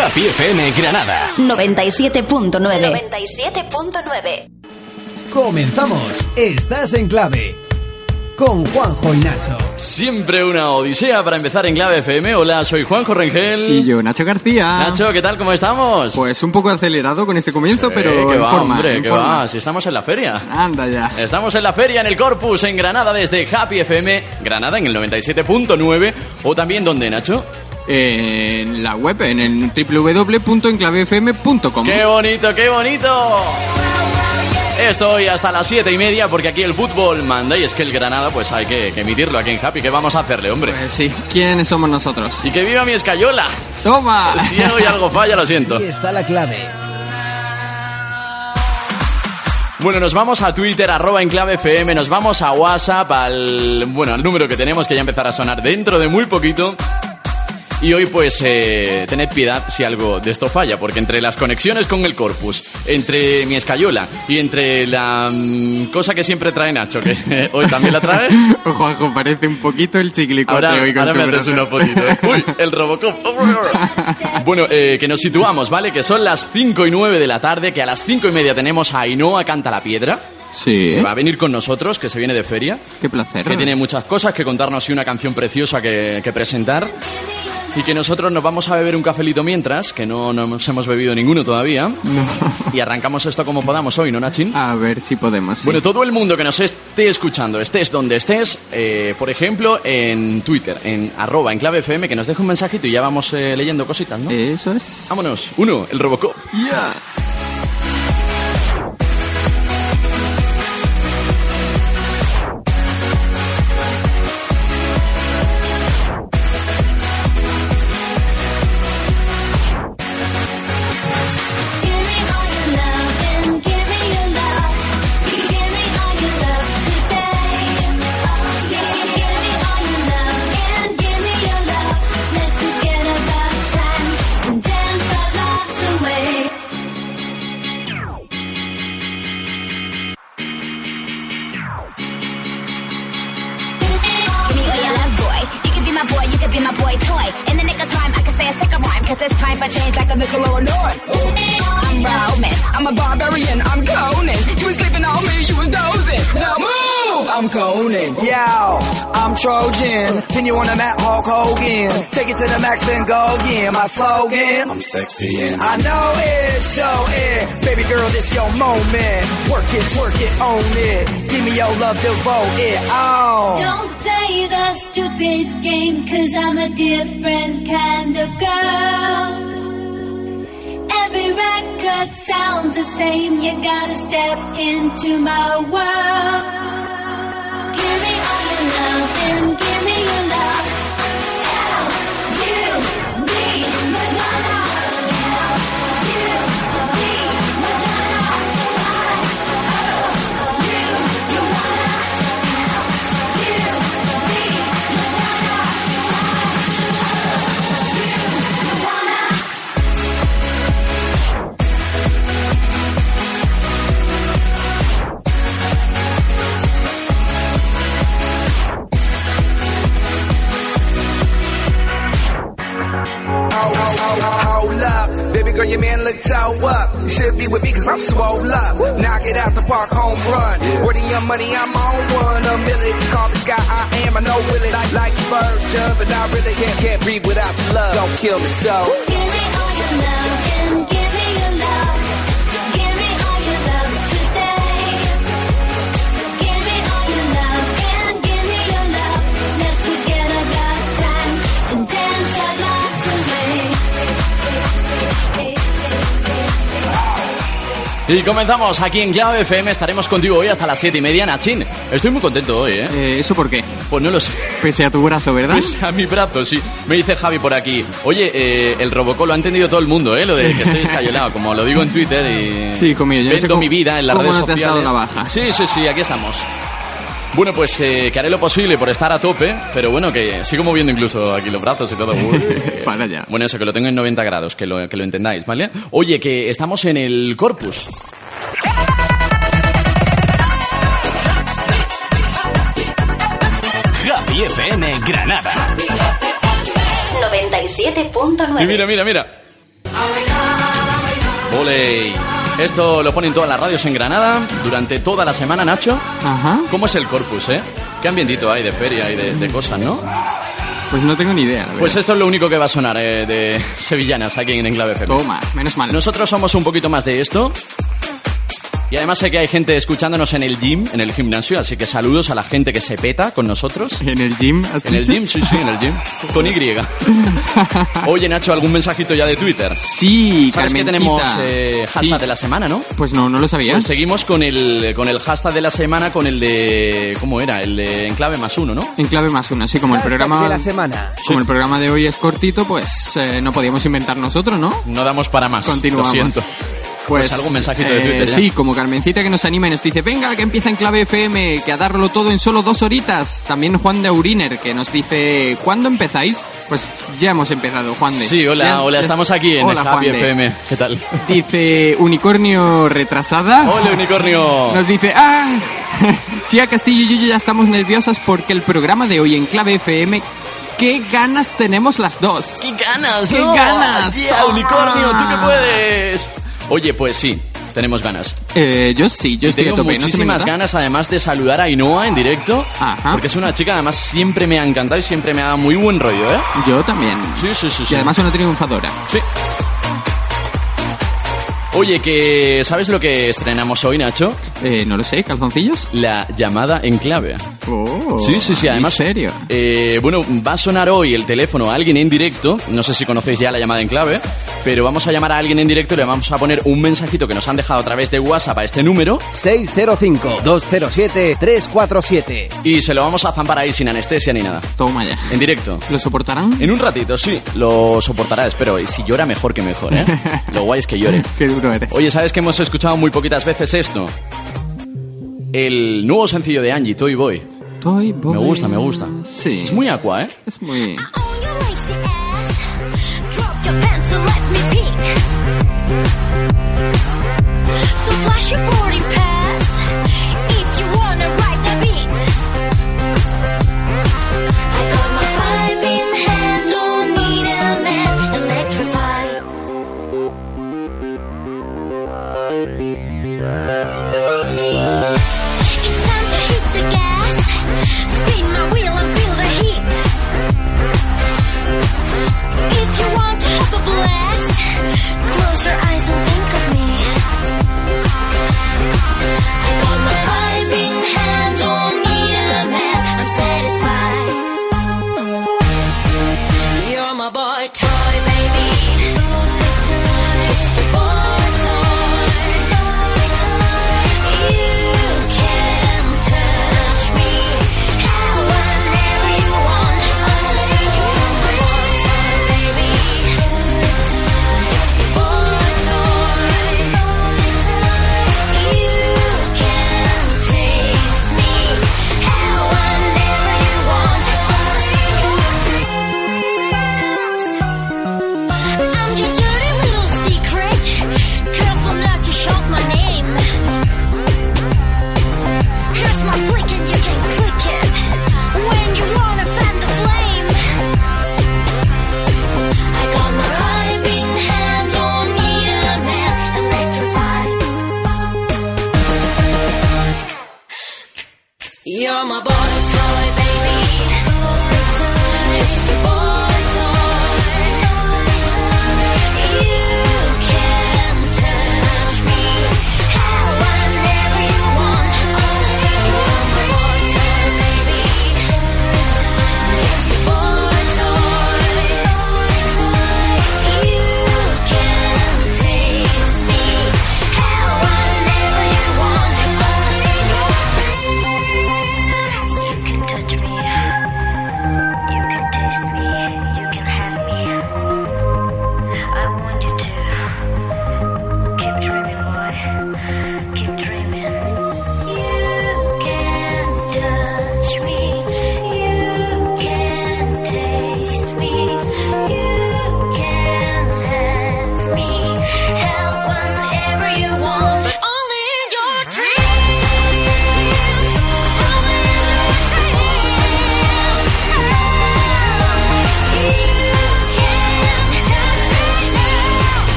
Happy FM Granada. 97.9. 97.9. Comenzamos. Estás en clave. Con Juanjo y Nacho. Siempre una odisea para empezar en Clave FM. Hola, soy Juanjo Rengel. Y yo, Nacho García. Nacho, ¿qué tal? ¿Cómo estamos? Pues un poco acelerado con este comienzo, pero que en va, forma, hombre, en que forma. va. Si estamos en la feria. Anda ya. Estamos en la feria, en el Corpus, en Granada, desde Happy FM, Granada, en el 97.9. O también, ¿dónde, Nacho? En la web, en el www.enclavefm.com. ¡Qué bonito, qué bonito! Estoy hasta las siete y media porque aquí el fútbol manda y es que el Granada pues hay que, que emitirlo aquí en Happy. ¿Qué vamos a hacerle, hombre? Pues sí, ¿quiénes somos nosotros? Y que viva mi escayola. ¡Toma! Si hoy algo falla, lo siento. Aquí está la clave. Bueno, nos vamos a Twitter, arroba en clave FM, nos vamos a WhatsApp, al, bueno, al número que tenemos que ya empezar a sonar dentro de muy poquito. Y hoy pues eh, tened piedad si algo de esto falla, porque entre las conexiones con el corpus, entre mi escayola y entre la mm, cosa que siempre trae Nacho, que eh, hoy también la trae, Juanjo, parece un poquito el chiclicote ahora, hoy con ahora su me haces fotito. ¿eh? Uy, el Robocop. bueno, eh, que nos situamos, ¿vale? Que son las 5 y 9 de la tarde, que a las 5 y media tenemos a Ainhoa Canta la Piedra. Sí, que va a venir con nosotros, que se viene de feria, qué placer. que tiene muchas cosas que contarnos y una canción preciosa que, que presentar. Y que nosotros nos vamos a beber un cafelito mientras, que no nos hemos bebido ninguno todavía. Y arrancamos esto como podamos hoy, ¿no, Nachin? A ver si podemos. sí. Bueno, todo el mundo que nos esté escuchando, estés donde estés, eh, por ejemplo, en Twitter, en arroba, en clave FM, que nos deje un mensajito y ya vamos eh, leyendo cositas, ¿no? Eso es. Vámonos. Uno, el Robocop. Ya. Take it to the max, then go again. My slogan, I'm sexy and I know it, show it. Baby girl, this your moment. Work it, twerk it, own it. Give me your love, devote it. Oh. Don't play the stupid game, cause I'm a different kind of girl. Every record sounds the same, you gotta step into my world. Give me all your love and give girl, your man look toe up. You should be with me cause I'm swole up. Knock it out the park, home run. Where the young money, I'm on one. A million. Call me Sky, I am. I know Willie. Like, like Virgin, but I really can't, can't breathe without your love. Don't kill me so. Y comenzamos aquí en Clave FM. Estaremos contigo hoy hasta las siete y media, Nachin. Estoy muy contento hoy, ¿eh? Eh, ¿Eso por qué? Pues no lo sé. Pese a tu brazo, ¿verdad? Pues a mi brazo, sí. Me dice Javi por aquí. Oye, eh, el Robocop lo ha entendido todo el mundo, ¿eh? Lo de que estoy escayolado, como lo digo en Twitter y... Sí, conmigo, yo no sé Vendo cómo- mi vida en las redes no te has sociales. dado la baja. Sí, sí, sí, aquí estamos. Bueno, pues eh, que haré lo posible por estar a tope, pero bueno, que sigo moviendo incluso aquí los brazos y todo. Para ya. Bueno, eso, que lo tengo en 90 grados, que lo, que lo entendáis, ¿vale? Oye, que estamos en el Corpus. Happy FM Granada. 97.9. Y mira, mira, mira. Voley. Esto lo ponen todas las radios en Granada durante toda la semana, Nacho. Ajá. ¿Cómo es el corpus, eh? Qué ambientito hay de feria y de, de cosas, ¿no? Pues no tengo ni idea. Pues esto es lo único que va a sonar eh, de sevillanas aquí en Enclave FM. Toma, menos mal. Nosotros somos un poquito más de esto. Y además sé que hay gente escuchándonos en el gym, en el gimnasio, así que saludos a la gente que se peta con nosotros. En el gym, ¿has En el gym, sí, sí, en el gym. Con Y. Oye, Nacho, ¿algún mensajito ya de Twitter? Sí, ¿Sabes que tenemos eh, hashtag Sí. de la semana, no? Pues no, no lo sabía. Pues seguimos con el, con el hashtag de la semana, con el de... ¿Cómo era? El de Enclave más uno, ¿no? En clave más una, así como el programa de la semana. como el programa de hoy es cortito, pues eh, no podíamos inventar nosotros, ¿no? No damos para más. Continuamos. Lo siento. Pues algún mensajito de Twitter ya. Sí, como Carmencita que nos anima y nos dice, venga, que empieza en clave FM, que a darlo todo en solo dos horitas. También Juan de Auriner, que nos dice, ¿cuándo empezáis? Pues ya hemos empezado, Juan de. Sí, hola, Ya- hola, estamos aquí en Hola, el Happy Juan de. FM. ¿Qué tal? Dice, unicornio retrasada. ¡Hola, unicornio! Nos dice, ¡ah! Chia Castillo y yo ya estamos nerviosas porque el programa de hoy en clave FM, ¿qué ganas tenemos las dos? ¡Qué ganas! ¡Qué no! ganas! Yeah, unicornio! ¡Tú que puedes! Oye, pues sí, tenemos ganas. Eh, yo sí, yo Y estoy a tengo tope. ¿no se me muchísimas ganas, además, de saludar a Ainhoa en directo. Ajá. Porque es una chica, además, siempre me ha encantado y siempre me ha dado muy buen rollo, ¿eh? Yo también. Sí, sí, sí. sí. Y además una triunfadora. Sí. Oye, que ¿sabes lo que estrenamos hoy, Nacho? Eh, no lo sé, calzoncillos. La llamada en clave. Oh, Sí, sí, sí, además. ¿En serio? eh, bueno, va a sonar hoy el teléfono a alguien en directo. No sé si conocéis ya la llamada en clave, pero vamos a llamar a alguien en directo y le vamos a poner un mensajito que nos han dejado a través de WhatsApp a este número 605-207-347. y se lo vamos a zampar ahí sin anestesia ni nada. Toma ya. En directo. ¿Lo soportarán? En un ratito, sí, lo soportará, espero. Y si llora, mejor que mejor, ¿eh? Lo guay es que llore. Qué duro eres. Oye, ¿sabes que hemos escuchado muy poquitas veces esto? El nuevo sencillo de Angie, Toy Boy. Toy Boy. Me gusta, me gusta. Sí. Es muy aqua, ¿eh? Es muy... Your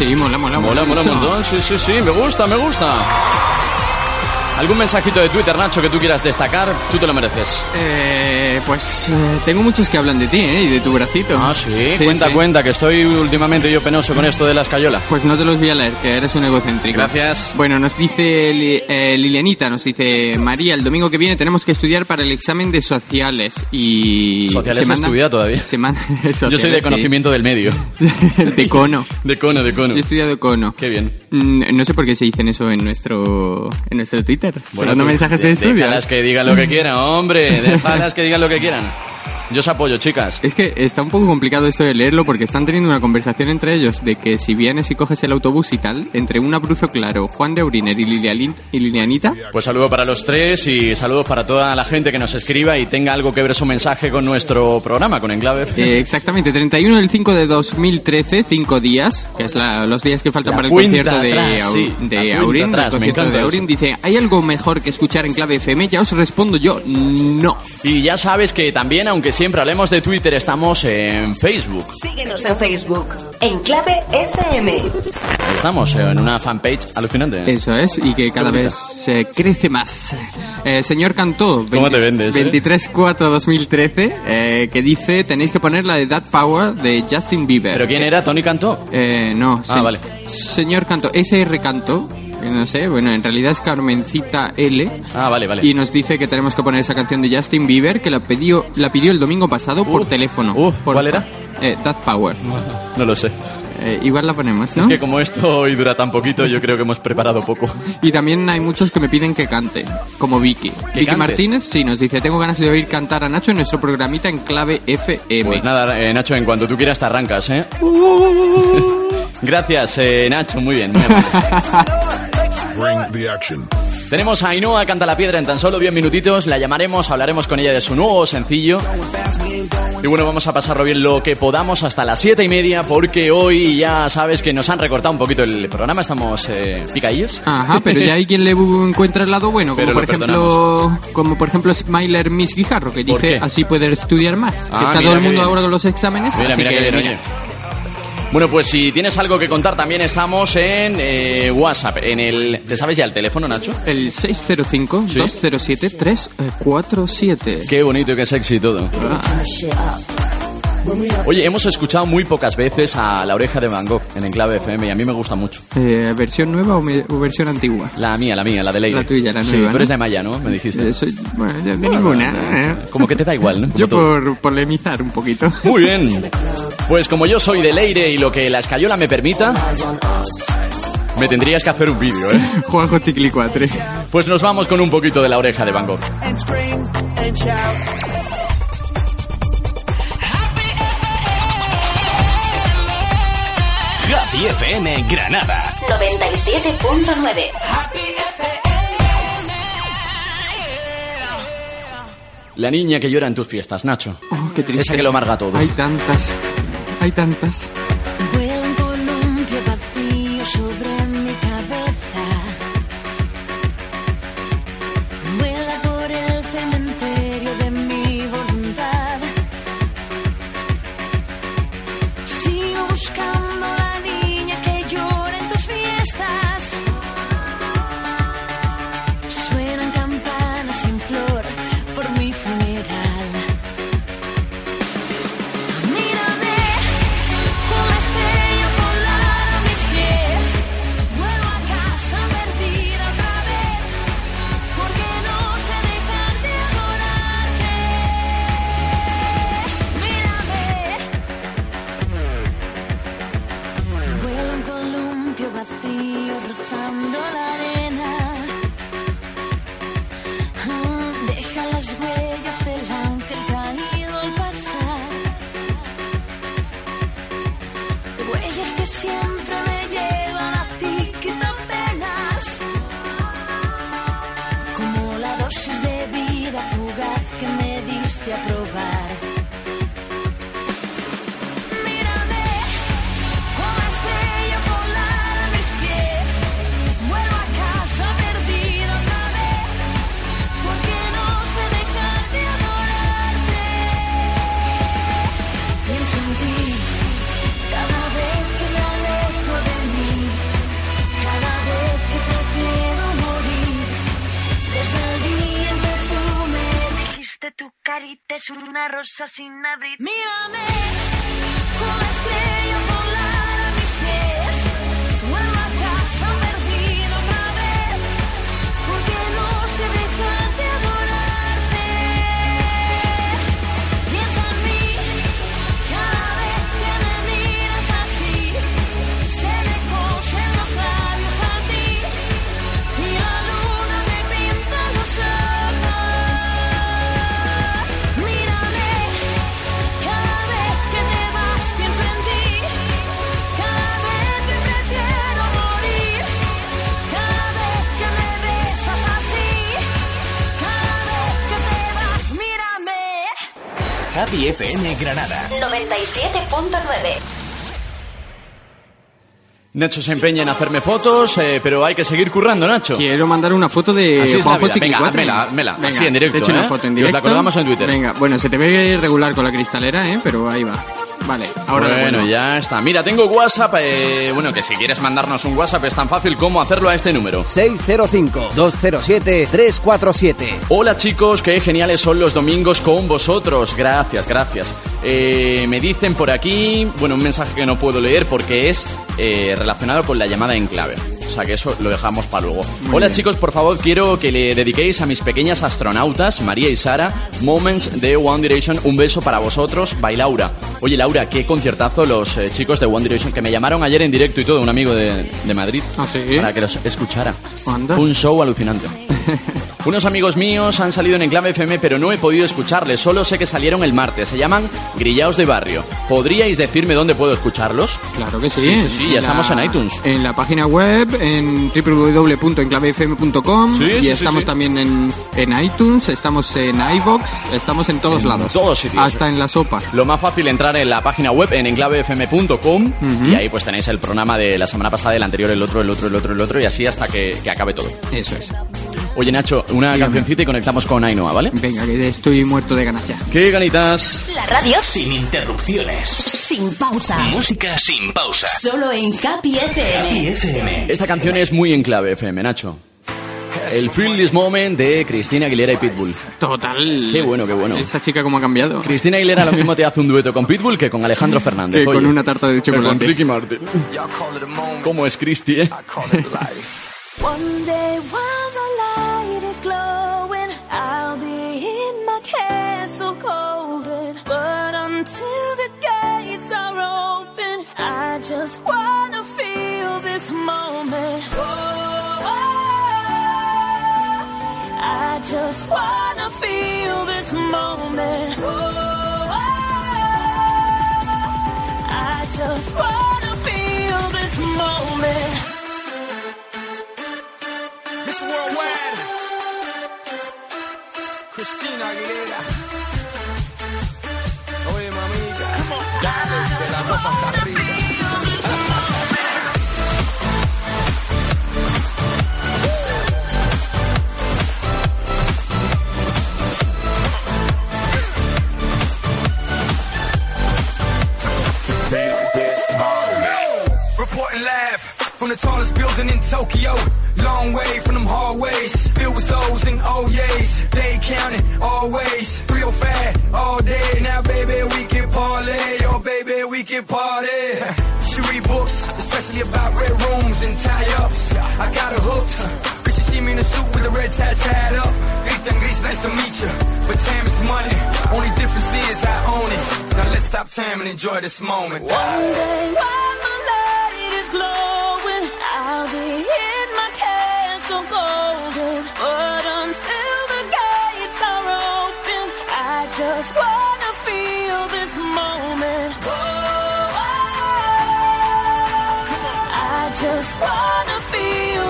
Sí, mola, mola, Mola, mola un montón. Sí, sí, sí, me gusta, me gusta. ¿Algún mensajito de Twitter, Nacho, que tú quieras destacar? Tú te lo mereces. Eh, pues eh, tengo muchos que hablan de ti, ¿eh? Y de tu bracito. Ah, sí, cuenta, sí. cuenta, que estoy últimamente yo penoso con esto de la escayola. Pues no te los voy a leer, que eres un egocéntrico. Gracias. Bueno, nos dice Li- eh, Lilianita, nos dice María, el domingo que viene tenemos que estudiar para el examen de sociales y... ¿Sociales se se estudia todavía? Se manda- Yo soy de sociales, sí. conocimiento del medio. de cono. De cono, de cono. Yo he estudiado cono. Qué bien. Mm, No sé por qué se dicen eso en nuestro en nuestro Twitter. Tú, mensajes de, de- estudios. Déjalas que digan lo que quieran, hombre. Déjalas que digan lo que quieran. Yo os apoyo, chicas. Es que está un poco complicado esto de leerlo porque están teniendo una conversación entre ellos de que si vienes y coges el autobús y tal, entre un abruzo claro, Juan de Auriner y, Lilialin- y Lilianita, Pues saludo para los tres y saludos para toda la gente que nos escriba y tenga algo que ver su mensaje con nuestro programa, con Enclave. eh, exactamente, 31 del 5 de 2013, 5 días, que es la- los días que faltan La para el concierto de, atrás, Au- sí, de Aurin, atrás, me concierto de Aurin, dice, ¿hay algo mejor que escuchar en clave FM? Ya os respondo yo, no. Y ya sabes que también, aunque siempre hablemos de Twitter, estamos en Facebook. Síguenos en Facebook, en clave FM. Estamos en una fanpage alucinante. Eso es, y que cada vez se crece más. Eh, señor Cantó, ¿Cómo te vendes, eh? 23-4-2013, eh, que dice, tenéis que poner la de That Power de Justin Bieber. ¿Pero quién era? ¿Tony Cantó? Eh, no, Ah, vale. Señor Cantó, SR Cantó, no sé, bueno, en realidad es Carmencita L. Ah, vale, vale. Y nos dice que tenemos que poner esa canción de Justin Bieber, que la pidió, la pidió el domingo pasado por Uh, teléfono. uh, Por- ¿cuál era? Eh, That Power. No lo sé. Eh, igual la ponemos, ¿no? Es que como esto hoy dura tan poquito, yo creo que hemos preparado poco. Y también hay muchos que me piden que cante, como Vicky. Vicky cantes? Martínez, sí, nos dice, tengo ganas de oír cantar a Nacho en nuestro programita en clave FM. Pues nada, eh, Nacho, en cuanto tú quieras te arrancas, ¿eh? Gracias, eh, Nacho, muy bien. muy. Bring the action. Tenemos a Ainhoa Canta la Piedra en tan solo 10 minutitos, la llamaremos, hablaremos con ella de su nuevo sencillo. Y bueno, vamos a pasarlo bien lo que podamos hasta las 7 y media, porque hoy ya sabes que nos han recortado un poquito el programa, estamos eh, picadillos. Ajá, pero ya hay quien le encuentra el lado bueno, como Pero por lo ejemplo, como por ejemplo Smiler Miss Guijarro, que ¿Por dice así poder estudiar más. Que Ah, está mira todo el mundo bien. ahora con los exámenes, Mira, así mira que qué bien, mira. Bueno, pues si tienes algo que contar, también estamos en eh, WhatsApp, en el... ¿Te sabes ya el teléfono, Nacho? El 605-207-347. Qué bonito y qué sexy todo. Oye, hemos escuchado muy pocas veces a La Oreja de Van Gogh en Enclave FM y a mí me gusta mucho. Eh, ¿Versión nueva o, me- o versión antigua? La mía, la mía, la de Leire. La tuya, la Sí, nueva, tú eres ¿no? de Maya, ¿no? Me dijiste. Eh, soy, bueno, yo de ninguna. eh. Como que te da igual, ¿no? Como Yo todo. por polemizar un poquito. Muy bien. Pues como yo soy de Leire y lo que la escayola me permita, me tendrías que hacer un vídeo, ¿eh? Juanjo Chiquilicuatre. Pues nos vamos con un poquito de La Oreja de Van Gogh. Happy FM Granada. 97.9. La niña que llora en tus fiestas, Nacho. Oh, qué triste. Esa que lo amarga todo. Hay tantas. Hay tantas. Deja las es una rosa sin abrir. Mírame, la estrella Happy FM Granada. 97.9. Nacho se empeña en hacerme fotos, eh, pero hay que seguir currando, Nacho. Quiero mandar una foto de Así es la vida. Venga, házmela, házmela. Venga, Así en directo, Te echo una ¿eh? foto en Y os la directo. colgamos en Twitter. Venga, bueno, se te ve regular con la cristalera, ¿eh? Pero ahí va. Vale, ahora bueno, ya está. Mira, tengo WhatsApp. eh, bueno, que si quieres mandarnos un WhatsApp es tan fácil como hacerlo a este número. 605-207-347. Hola chicos, qué geniales son los domingos con vosotros. Gracias, gracias. Eh, me dicen por aquí, bueno, un mensaje que no puedo leer porque es eh, relacionado con la llamada en clave. O sea que eso lo dejamos para luego. Hola bien. chicos, por favor quiero que le dediquéis a mis pequeñas astronautas, María y Sara, Moments de One Direction. Un beso para vosotros, by Laura. Oye Laura, qué conciertazo los eh, chicos de One Direction que me llamaron ayer en directo y todo, un amigo de, de Madrid, ¿Ah, sí? para que los escuchara. Anda. Fue un show alucinante. Unos amigos míos han salido en Enclave FM, pero no he podido escucharles. Solo sé que salieron el martes. Se llaman Grillaos de Barrio. ¿Podríais decirme dónde puedo escucharlos? Claro que sí. Sí, sí, sí, ya estamos en iTunes. En la página web, en www.enclavefm.com. Sí, y sí, estamos sí. también en, en iTunes, estamos en iBox, estamos en todos En lados. todos sitios. Hasta en la sopa. Lo más fácil entrar en la página web en enclavefm.com y ahí pues tenéis el programa de la semana pasada, el anterior, el otro, el otro, el otro, el otro y así hasta que, que acabe todo. Eso es. Oye Nacho, una Dígame. cancioncita y conectamos con Ainhoa, ¿vale? Venga, que estoy muerto de ganas ya. ¡Qué ganitas! La radio Sin interrupciones. sin pausa. Música sin pausa. Solo en Capi FM. FM. Esta canción es muy en clave FM, Nacho. El Feel This Moment de Cristina Aguilera y Pitbull. Total. Qué bueno, qué bueno. Esta chica cómo ha cambiado. Cristina Aguilera lo mismo te hace un dueto con Pitbull que con Alejandro Fernández. Que con una tarta de Que Con chocolate. Ricky Martin. ¿Cómo es Cristi, eh? Castle golden. But until the gates are open, I just wanna feel this moment. Oh, oh, oh, oh. I just wanna Cristina Aguilera. Oye, mamita. Dale, de la rosa hasta arriba. Reporting live from the tallest building in Tokyo. Long way from them hallways, filled with O's and oh O's. They counting always. 305 all day. Now, baby, we can parlay. Oh, baby, we can party. She read books, especially about red rooms and tie-ups. I got her hooked. Cause she see me in a suit with a red tie tied up. Nice to meet you. But time is money. Only difference is I own it. Now let's stop time and enjoy this moment. One day while the light is glowing, I'll be my castle golden. But until the gates are open, I just wanna feel this moment. Oh, I just wanna feel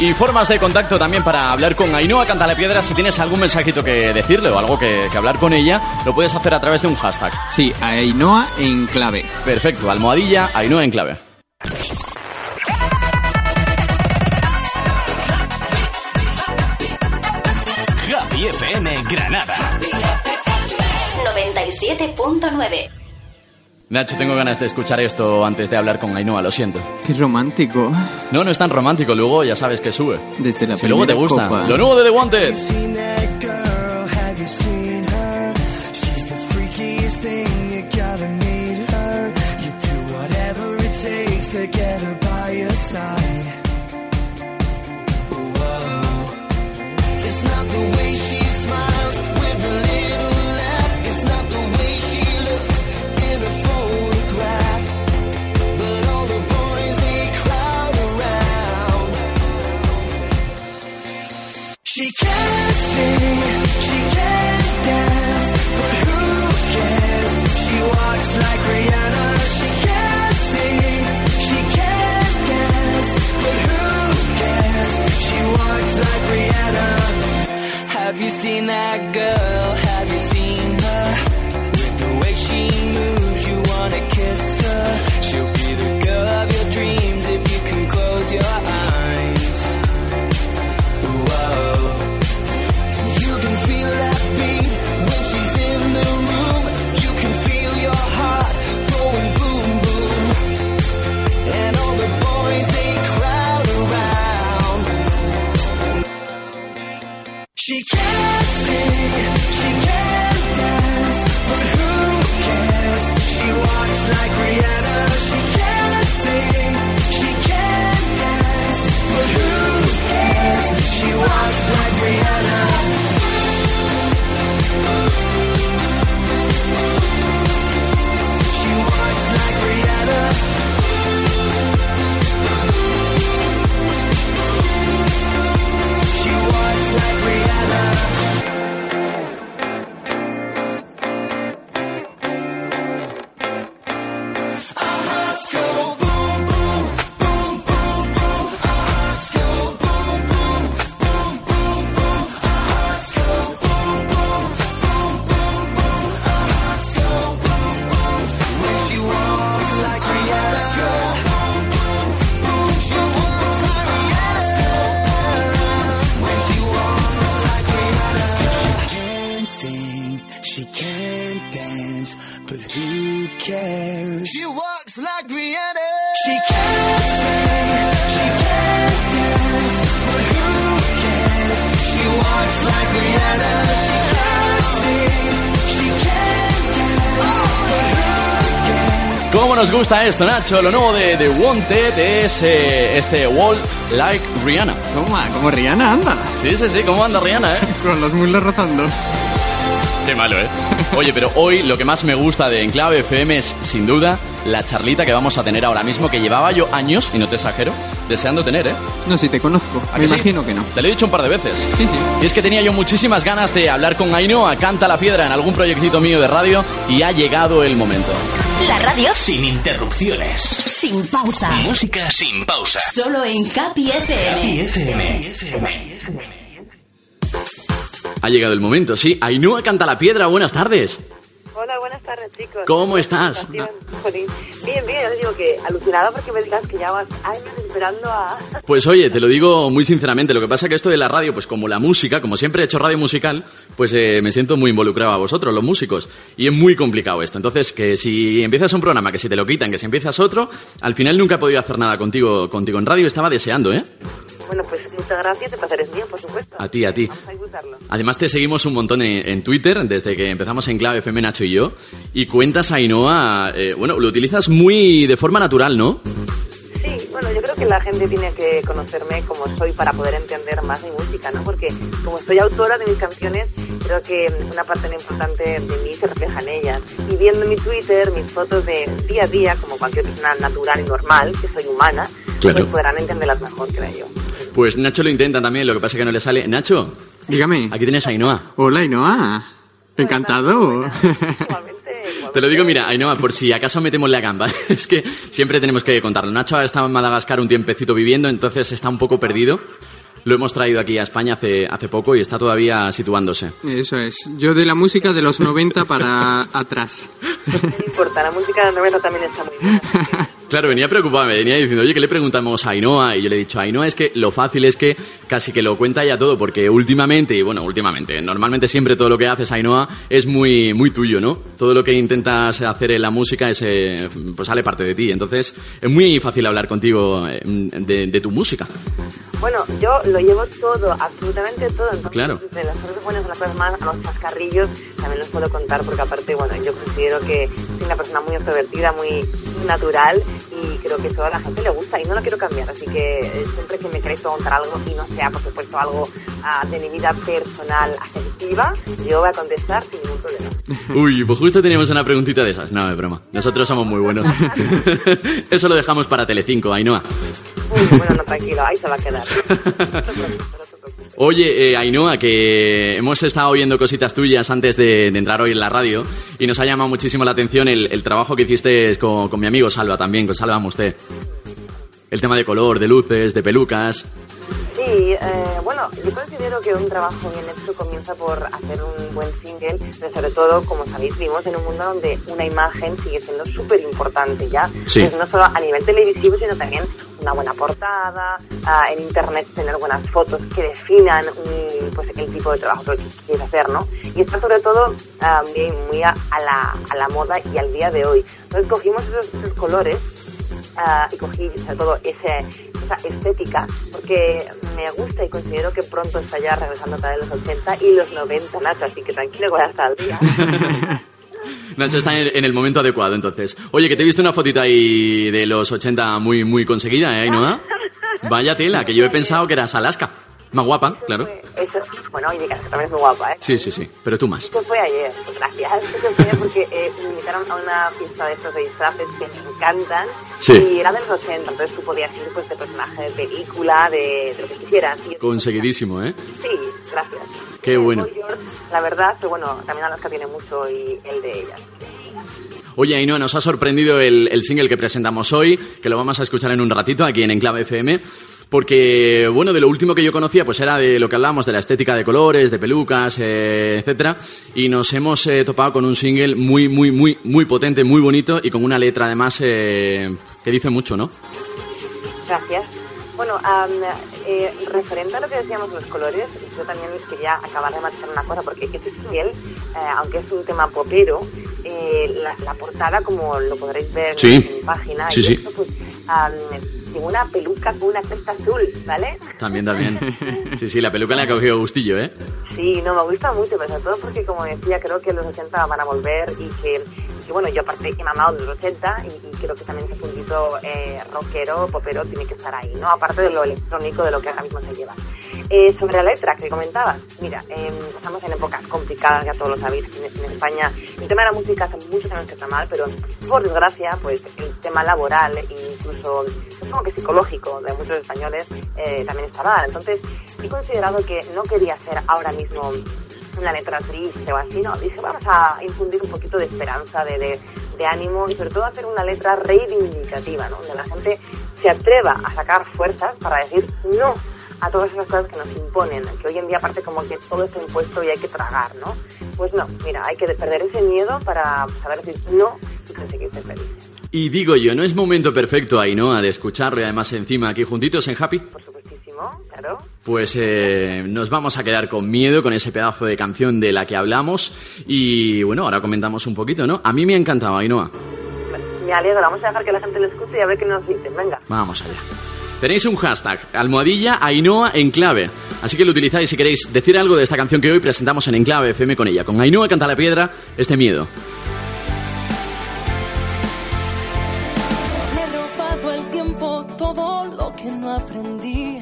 Y formas de contacto también para hablar con Ainhoa Canta la Piedra. Si tienes algún mensajito que decirle o algo que, que hablar con ella, lo puedes hacer a través de un hashtag. Sí, Ainhoa en clave. Perfecto, almohadilla Ainhoa en clave. Happy FM Granada. 97.9. Nacho, tengo ganas de escuchar esto antes de hablar con Ainhoa, lo siento. Qué romántico. No, no es tan romántico, luego ya sabes que sube. Desde la Si luego te gusta. copa. Lo nuevo de The Wanted. Have you seen that girl? Have you seen her? With the way she moves, you wanna kiss her. She'll be the girl of your dreams if you can close your eyes. Like Rihanna. Nos gusta esto, Nacho? Lo nuevo de The Wanted es eh, este Wall Like Rihanna. ¿Cómo, ¿Cómo Rihanna anda? Sí, sí, sí, ¿cómo anda Rihanna, eh? Con los muslos rozando. Qué malo, ¿eh? Oye, pero hoy lo que más me gusta de Enclave FM es, sin duda, la charlita que vamos a tener ahora mismo, que llevaba yo años, y no te exagero, deseando tener, ¿eh? No, si te conozco. ¿A Me que sí? imagino que no. Te lo he dicho un par de veces. Sí, sí. Y es que tenía yo muchísimas ganas de hablar con Ainhoa, Canta la Piedra, en algún proyectito mío de radio, y ha llegado el momento. La radio Sin interrupciones. sin pausa. Música sin pausa. Solo en Happy Happy FM. FM. Ha llegado el momento, sí. Ainhoa Canta la Piedra, buenas tardes. tardes, chicos. ¿Cómo estás? Bien, bien, yo les digo que alucinada porque me digas que llevas años esperando a... Pues oye, te lo digo muy sinceramente, lo que pasa que esto de la radio, pues como la música, como siempre he hecho radio musical, pues eh, me siento muy involucrado a vosotros, los músicos, y es muy complicado esto. Entonces, que si empiezas un programa, que si te lo quitan, que si empiezas otro, al final nunca he podido hacer nada contigo, contigo en radio, estaba deseando, ¿eh? Bueno, pues muchas gracias, el placer es mío, por supuesto. A ti, a ti. Vamos a disfrutarlo. Además te seguimos un montón en, en Twitter desde que empezamos en Clave FM Nacho y yo y cuentas a Ainhoa, eh, bueno, lo utilizas muy de forma natural, ¿no? Que la gente tiene que conocerme como soy para poder entender más mi música, ¿no? Porque como soy autora de mis canciones, creo que una parte muy importante de mí se refleja en ellas. Y viendo mi Twitter, mis fotos de día a día, como cualquier persona natural y normal, que soy humana, Claro. pues podrán entenderlas mejor, creo yo. Pues Nacho lo intenta también, lo que pasa es que no le sale. Nacho, Dígame. aquí tienes a Ainhoa. Hola, Inoa. Encantado. Te lo digo, mira, Ainhoa, por si acaso metemos la gamba. es que siempre tenemos que contarlo. Nacho ha estado en Madagascar un tiempecito viviendo, entonces está un poco perdido. Lo hemos traído aquí a España hace, hace poco y está todavía situándose. Eso es. Yo de la música de los 90 para atrás. No importa, la música de 90 también está muy bien. Claro, venía preocupado, me venía diciendo, oye, ¿qué le preguntamos a Ainhoa? Y yo le he dicho, Ainhoa, es que lo fácil es que casi que lo cuenta ya todo, porque últimamente, y bueno, últimamente, normalmente siempre todo lo que haces, Ainhoa, es muy, muy tuyo, ¿no? Todo lo que intentas hacer en la música es, eh, pues sale parte de ti. Entonces, es muy fácil hablar contigo eh, de, de tu música. Bueno, yo lo llevo todo, absolutamente todo. Entonces, Claro. de las cosas buenas a las cosas malas, a los chascarrillos, también los puedo contar porque aparte, bueno, yo considero que soy una persona muy extrovertida, muy natural y creo que eso a la gente le gusta y no lo quiero cambiar. Así que eh, siempre que me queréis preguntar algo y no sea, por supuesto, algo ah, de mi vida personal afectiva, yo voy a contestar sin ningún problema. Uy, pues justo teníamos una preguntita de esas. No, es broma. Nosotros somos muy buenos. Eso lo dejamos para Telecinco, Ainhoa. Uy, bueno, no, tranquilo, ahí se va a quedar. Oye, eh, Ainhoa, que hemos estado oyendo cositas tuyas antes de, entrar hoy en la radio y nos ha llamado muchísimo la atención el, el trabajo que hiciste con, con mi amigo Salva también, con Salva Musté. El tema de color, de luces, de pelucas. Sí, eh, bueno, yo considero que un trabajo bien hecho comienza por hacer un buen single, pero sobre todo, como sabéis, vivimos en un mundo donde una imagen sigue siendo súper importante ya. Sí. Pues no solo a nivel televisivo, sino también una buena portada, ah, en internet tener buenas fotos que definan mm, pues el tipo de trabajo que quieres hacer, ¿no? Y está sobre todo ah, bien, muy a, a la, a la moda y al día de hoy. Entonces cogimos esos, esos colores y cogí sobre todo ese, esa estética porque me gusta y considero que pronto está ya regresando otra vez los 80 y los 90, Nacho, así que tranquilo, voy a estar al día. Nacho está en, en el momento adecuado, entonces. Oye, que te he visto una fotita ahí de los 80 muy, muy conseguida, ¿eh, Ainhoa? Vaya tela, que yo he pensado que eras Alaska. Más guapa, claro. Eso, bueno, oye, también es muy guapa, ¿eh? Sí, sí, sí, pero tú más. Esto fue ayer, pues gracias. Esto fue ayer porque eh, me invitaron a una fiesta de estos de disfraces que me encantan. Sí. Y era de los 80, entonces tú podías ir pues, de personaje de película, de, de lo que quisieras. Conseguidísimo, ¿eh? sí, gracias. Qué bueno. La verdad, pero bueno, también Alaska tiene mucho y el de ella. Oye, Ainhoa, nos ha sorprendido el, el single que presentamos hoy, que lo vamos a escuchar en un ratito aquí en Enclave FM. Porque, bueno, de lo último que yo conocía, pues era de lo que hablábamos, de la estética de colores, de pelucas, eh, etcétera. Y nos hemos eh, topado con un single muy, muy, muy, muy potente, muy bonito y con una letra además eh, que dice mucho, ¿no? Gracias. Bueno, am, eh, referente a lo que decíamos de los colores, yo también quería acabar de matizar una cosa, porque este single, eh, aunque es un tema popero, eh, la, la portada, como lo podréis ver Sí. en mi página, Sí, y sí. esto, pues, am, tiene una peluca con una cresta azul, ¿vale? También, también. Sí, sí, la peluca le ha cogido gustillo, ¿eh? Sí, no, me gusta mucho, pero sobre todo porque, como decía, creo que los 80 van a volver y que, que, bueno, yo aparte he mamado de los 80 y, y creo que también ese puntito eh, rockero, popero, tiene que estar ahí, ¿no? Aparte de lo electrónico, de lo que ahora mismo se lleva. Eh, sobre la letra que comentabas, mira, eh, estamos en épocas complicadas, ya todos lo sabéis, en, España el tema de la música hace muchos años que está mal, pero por desgracia, pues el tema laboral e incluso como que psicológico de muchos españoles eh, también está mal. Entonces, he considerado que no quería hacer ahora mismo una letra triste o así, no, dije, vamos a infundir un poquito de esperanza, de, de, ánimo y sobre todo hacer una letra reivindicativa. Donde la gente se atreva a sacar fuerzas para decir no a todas esas cosas que nos imponen, que hoy en día aparte como que todo está impuesto y hay que tragar, ¿no? Pues no, mira, hay que perder ese miedo para saber decir no y conseguir ser feliz. Y digo yo, ¿no es momento perfecto, Ainhoa, de escucharlo y además encima aquí juntitos en Happy? Muchísimo, claro. Pues eh, nos vamos a quedar con miedo con ese pedazo de canción de la que hablamos y bueno, ahora comentamos un poquito, ¿no? A mí me ha encantado, Ainhoa. Me alegro, vamos a dejar que la gente lo escuche y a ver qué nos dicen. Venga. Vamos allá. Tenéis un hashtag, almohadilla Ainhoa en clave. Así que lo utilizáis si queréis decir algo de esta canción que hoy presentamos en Enclave FM con ella. Con Ainhoa canta la piedra, este miedo. Le he robado el tiempo todo lo que no aprendí.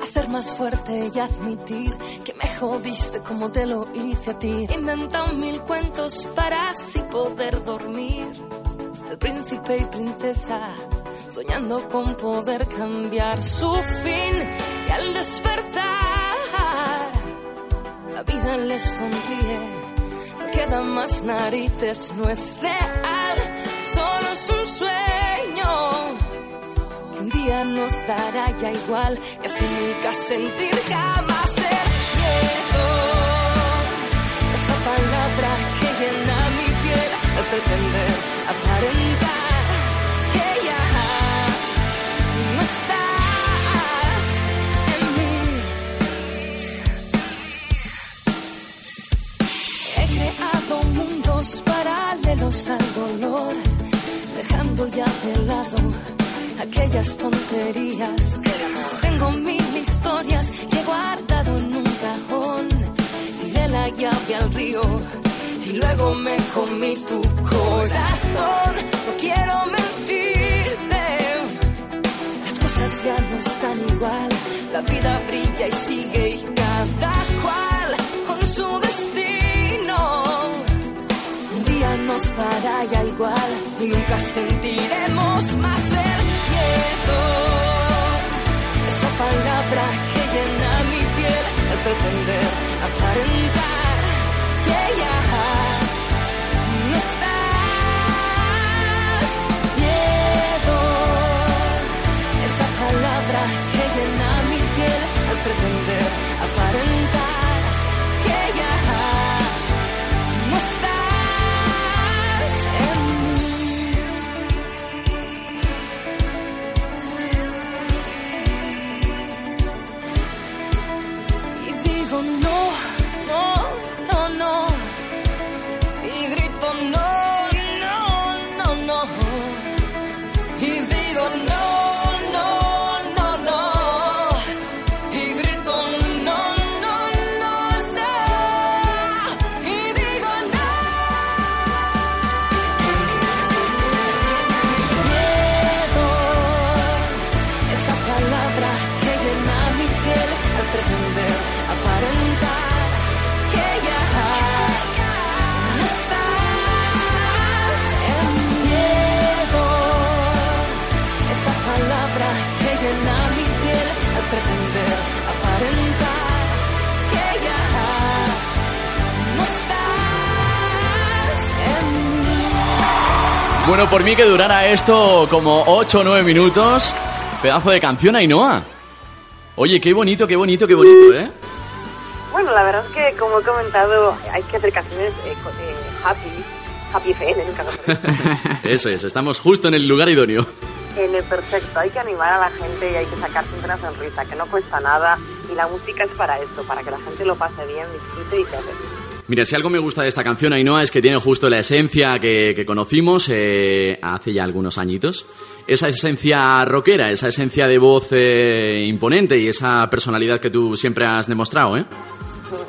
A ser más fuerte y admitir que me jodiste como te lo hice a ti. Inventan mil cuentos para así poder dormir. El príncipe y princesa soñando con poder cambiar su fin. Y al despertar, la vida les sonríe. No queda más narices, no es real, solo es un sueño que un día nos dará ya igual y así nunca sentir jamás el miedo. Esa palabra que llena mi piel al pretender mundos paralelos al dolor, dejando ya de lado aquellas tonterías. Tengo mil historias que he guardado en un cajón. Tiré la llave al río y luego me comí tu corazón. No quiero mentirte, las cosas ya no están igual. La vida brilla y sigue y cada cual con su dará ya igual nunca sentiremos más el miedo. Esa palabra que llena mi piel al pretender aparentar que ya no estás. Miedo. Esa palabra que llena mi piel al pretender por mí que durara esto como 8 o 9 minutos. Pedazo de canción, Ainhoa. Oye, qué bonito, qué bonito, qué bonito, ¿eh? Bueno, la verdad es que, como he comentado, hay que hacer canciones eh, eh, happy, happy FM, nunca dicho. Eso es, estamos justo en el lugar idóneo. en el perfecto. Hay que animar a la gente y hay que sacar siempre una sonrisa, que no cuesta nada. Y la música es para eso, para que la gente lo pase bien, disfrute y sea Mira, si algo me gusta de esta canción, Ainhoa, es que tiene justo la esencia que, que conocimos eh, hace ya algunos añitos. Esa esencia rockera, esa esencia de voz eh, imponente y esa personalidad que tú siempre has demostrado, ¿eh?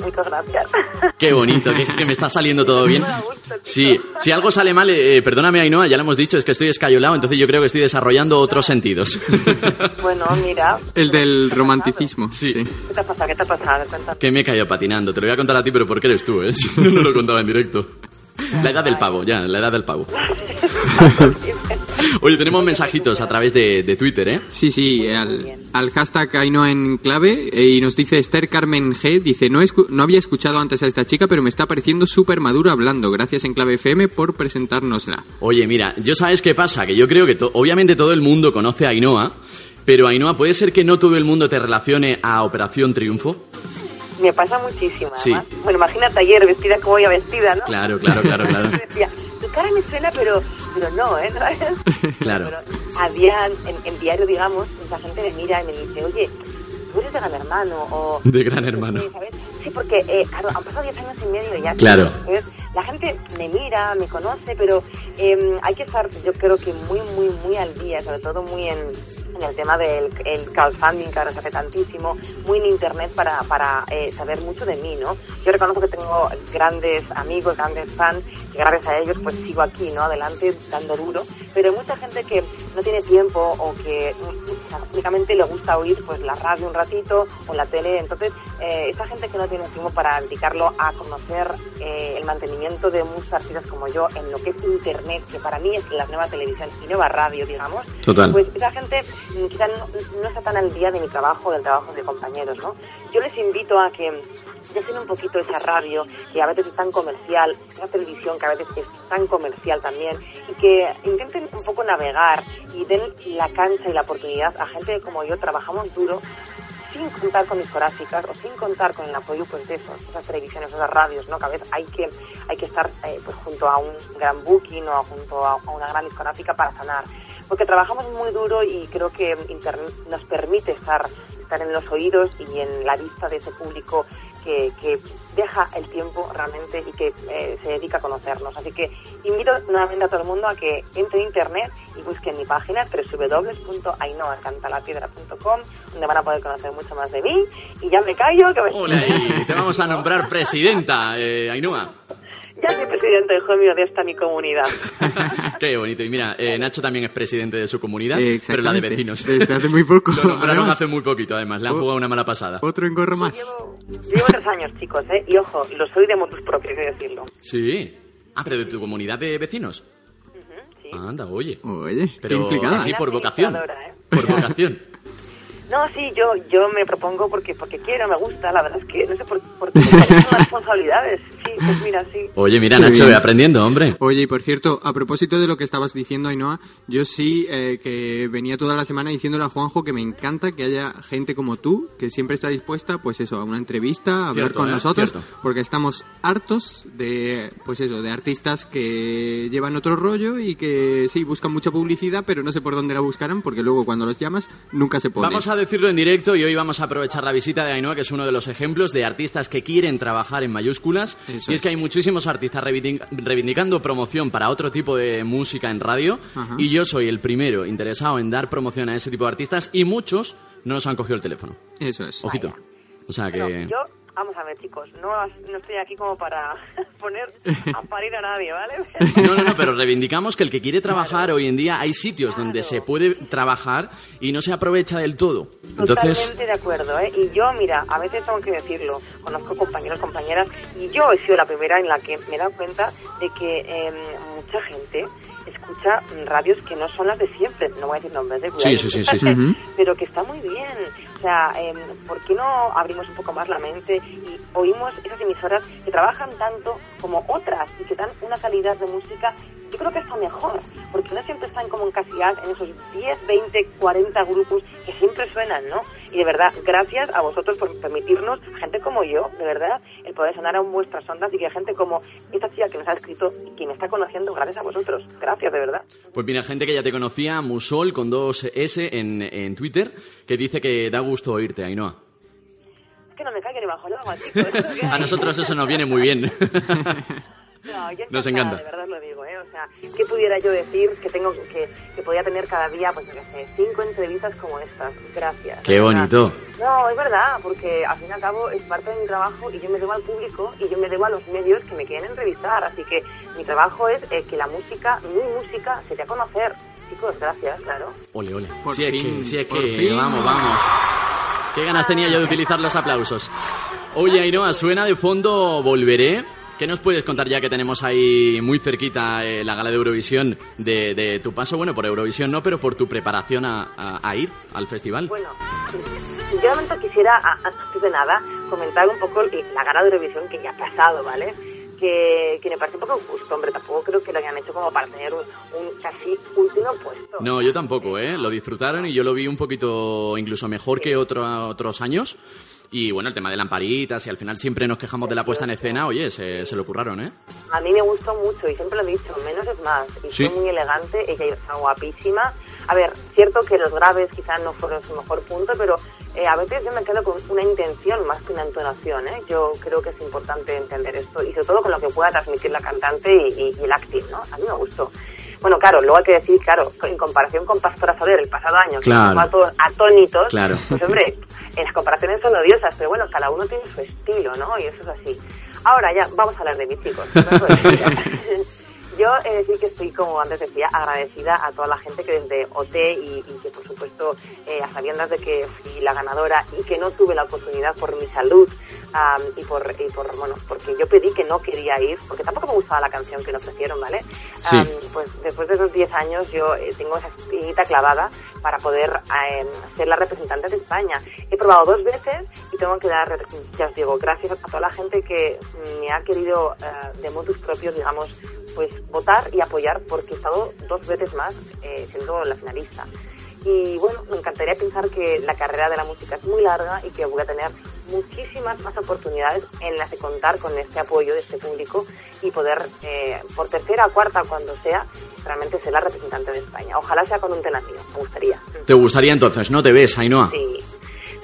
Muchas gracias. Qué bonito, que, que me está saliendo todo bien. Sí, si algo sale mal, eh, perdóname Ainhoa, ya lo hemos dicho, es que estoy escayolado, entonces yo creo que estoy desarrollando otros sentidos. Bueno, mira, El del romanticismo. Sí. ¿qué te ha pasado? ¿Qué te ha pasado? Cuéntame. que me he caído patinando, te lo voy a contar a ti, pero porque eres tú, ¿eh? Si no, no lo contaba en directo. La edad del pavo, ya, la edad del pavo. Oye, tenemos mensajitos a través de, de Twitter, ¿eh? Sí, sí, al, al hashtag Ainhoa en clave eh, y nos dice Esther Carmen G, dice, no, escu- no había escuchado antes a esta chica, pero me está pareciendo súper maduro hablando. Gracias en clave FM por presentárnosla. Oye, mira, yo sabes qué pasa, que yo creo que to- obviamente todo el mundo conoce a Ainhoa, pero Ainhoa, ¿puede ser que no todo el mundo te relacione a Operación Triunfo? Me pasa muchísimo, Sí. Bueno, imagínate ayer vestida como ella vestida, ¿no? Claro, claro, claro, claro. Decía, tu cara me suena, pero, pero no, ¿eh? Claro. Había, en, en diario, digamos, la gente me mira y me dice, oye, tú eres de Gran Hermano, o... De gran hermano. Sí, porque, eh, claro, han pasado 10 años y medio ya. Claro. ¿sabes? La gente me mira, me conoce, pero eh, hay que estar, yo creo que muy, muy, muy al día, sobre todo muy en, en el tema del el crowdfunding, que ahora se hace tantísimo, muy en internet para, para eh, saber mucho de mí, ¿no? Yo reconozco que tengo grandes amigos, grandes fans, que gracias a ellos pues sigo aquí, ¿no? Adelante, dando duro, pero hay mucha gente que no tiene tiempo o que únicamente le gusta oír pues la radio un ratito o la tele, entonces eh, esa gente que no tiene tiempo para dedicarlo a conocer eh, el mantenimiento de muchos artistas como yo en lo que es internet, que para mí es la nueva televisión y nueva radio, digamos, Total. pues esa gente quizás no, no está tan al día de mi trabajo, del trabajo de compañeros, ¿no? Yo les invito a que dejen un poquito esa radio que a veces es tan comercial, esa televisión que a veces es tan comercial también, y que intenten un poco navegar y den la cancha y la oportunidad a gente como yo trabajamos duro sin contar con discográficas o sin contar con el apoyo pues de esos, esas televisiones, esas radios, ¿no? Que a veces hay que, hay que estar eh, pues junto a un gran booking o junto a, una gran discográfica para sonar. Porque trabajamos muy duro y creo que Internet nos permite estar, estar en los oídos y en la vista de ese público que, que deja el tiempo realmente y que eh, se dedica a conocernos. Así que invito nuevamente a todo el mundo a que entre en internet y busquen mi página www.ainoacantalapiedra.com donde van a poder conocer mucho más de mí y ya me callo que me... Hola, te vamos a nombrar presidenta, eh, Ainhoa. Ya soy presidente hijo mío de esta mi comunidad. Qué bonito. Y mira, eh, Nacho también es presidente de su comunidad, Eh, pero la de vecinos. Desde hace muy poco. Lo nombraron además. hace muy poquito, además. Le han jugado una mala pasada. Otro engorro más. Llevo tres años, chicos, ¿eh? Y ojo, lo soy de motus propios, hay que decirlo. Sí. Ah, pero de tu comunidad de vecinos. Anda, oye. Oye, qué Pero implicada. así por vocación. ¿eh? Por vocación. No, sí, yo yo me propongo porque porque quiero, me gusta, la verdad es que no sé por, por qué son las responsabilidades. Sí, pues mira, sí. Oye, mira, Qué Nacho, ve aprendiendo, hombre. Oye, y por cierto, a propósito de lo que estabas diciendo, Ainhoa, yo sí eh, que venía toda la semana diciéndole a Juanjo que me encanta que haya gente como tú, que siempre está dispuesta, pues eso, a una entrevista, a hablar Cierto, con ¿eh? nosotros, Cierto. porque estamos hartos de, pues eso, de artistas que llevan otro rollo y que sí, buscan mucha publicidad, pero no sé por dónde la buscarán, porque luego cuando los llamas nunca se ponen. Vamos a decirlo en directo y hoy vamos a aprovechar la visita de Ainhoa, que es uno de los ejemplos de artistas que quieren trabajar en mayúsculas. Eso y es, es. que hay muchísimos artistas reivindic- reivindicando promoción para otro tipo de música en radio. Ajá. Y yo soy el primero interesado en dar promoción a ese tipo de artistas y muchos no nos han cogido el teléfono. Eso es. Ojito. O sea que... Yo, vamos a ver, chicos, no, no estoy aquí como para poner a parir a nadie, ¿vale? No, no, no, pero reivindicamos que el que quiere trabajar hoy en día hay sitios donde se puede trabajar y no se aprovecha del todo. Entonces, Totalmente de acuerdo, ¿eh? Y yo, mira, a veces tengo que decirlo, conozco compañeros, compañeras, y yo he sido la primera en la que me he dado cuenta de que eh, mucha gente escucha radios que no son las de siempre, no voy a decir nombres de Sí, sí, sí, sí, sí. Pero que está muy bien. O sea, eh, ¿por qué no abrimos un poco más la mente y oímos esas emisoras que trabajan tanto como otras y que dan una calidad de música, yo creo que está mejor, porque no siempre están como encasilladas en esos 10, 20, 40 grupos que siempre suenan, ¿no? Y de verdad, gracias a vosotros por permitirnos, gente como yo, de verdad, el poder sonar a vuestras ondas y que gente como esta chica que nos ha escrito y que me está conociendo, gracias a vosotros. Gracias, de verdad. Pues mira, gente que ya te conocía, Musol con dos S en, en Twitter, que dice que da gusto oírte, Ainhoa. Es que no me caigo ni bajo el agua, chicos. A nosotros eso nos viene muy bien. No, yo Nos encanta. De verdad lo digo, ¿eh? O sea, ¿qué pudiera yo decir que tengo que, que podía tener cada día, pues yo qué sé, cinco entrevistas como estas? Gracias. Qué bonito. No, es verdad, porque al fin y al cabo es parte de mi trabajo y yo me debo al público y yo me debo a los medios que me quieren entrevistar. Así que mi trabajo es eh, que la música, mi música, se dé a conocer. Chicos, gracias, claro. Ole, ole. Por si es fin, que, si es que, fin. vamos, vamos. Qué ganas tenía yo de utilizar los aplausos. Oye, Ainhoa, suena de fondo Volveré. ¿Qué nos puedes contar ya que tenemos ahí muy cerquita eh, la gala de Eurovisión de, de tu paso? Bueno, por Eurovisión no, pero por tu preparación a, a- a ir al festival. Bueno, sinceramente quisiera, antes de nada, comentar un poco la gana de Eurovisión que ya ha pasado, ¿vale? Que, que me parece un poco injusto, hombre, tampoco creo que lo hayan hecho como para tener un, un casi último puesto. No, yo tampoco, ¿eh? Lo disfrutaron y yo lo vi un poquito incluso mejor que otro- otros años. Y bueno, el tema de lamparitas y al final siempre nos quejamos de la puesta en escena. Oye, se, se lo curraron, ¿eh? A mí me gustó mucho y siempre lo he dicho, menos es más. Y Sí. fue muy elegante, ella está guapísima. A ver, cierto que los graves quizás no fueron su mejor punto, pero eh, a veces yo me quedo con una intención más que una entonación. ¿eh? Yo creo que es importante entender esto y sobre todo con lo que pueda transmitir la cantante y, y- y el acting, ¿no? A mí me gustó. Bueno, claro, luego hay que decir, claro, en comparación con Pastora Soler el pasado año, que Claro. a todos atónitos, Claro. pues hombre, en las comparaciones son odiosas, pero bueno, cada uno tiene su estilo, ¿no? Y eso es así. Ahora ya, vamos a hablar de mis chicos. Yo he de decir que estoy, como antes decía, agradecida a toda la gente que desde OT y, y que, por supuesto, eh, a sabiendas de que fui la ganadora y que no tuve la oportunidad por mi salud am, y, por, y por, bueno, porque yo pedí que no quería ir, porque tampoco me gustaba la canción que me ofrecieron, ¿vale? Sí. Am, pues después de esos 10 años yo eh, tengo esa espinita clavada para poder eh, ser la representante de España. He probado dos veces y tengo que dar, ya os digo, gracias a toda la gente que me ha querido eh, de motus propios, digamos, pues votar y apoyar porque he estado dos veces más eh, siendo la finalista. Y bueno, me encantaría pensar que la carrera de la música es muy larga y que voy a tener muchísimas más oportunidades en las de contar con este apoyo de este público y poder, eh, por tercera o cuarta, cuando sea, realmente ser la representante de España. Ojalá sea con un tenacío, me gustaría. ¿Te gustaría entonces, no te ves, Ainhoa? Sí,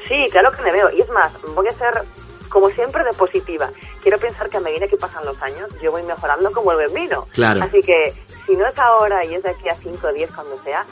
sí, claro que me veo. Y es más, voy a ser, como siempre, de positiva. Quiero pensar que a medida que pasan los años, yo voy mejorando como el buen vino. Claro. Así que, si no es ahora y es de aquí a 5 o 10, cuando sea,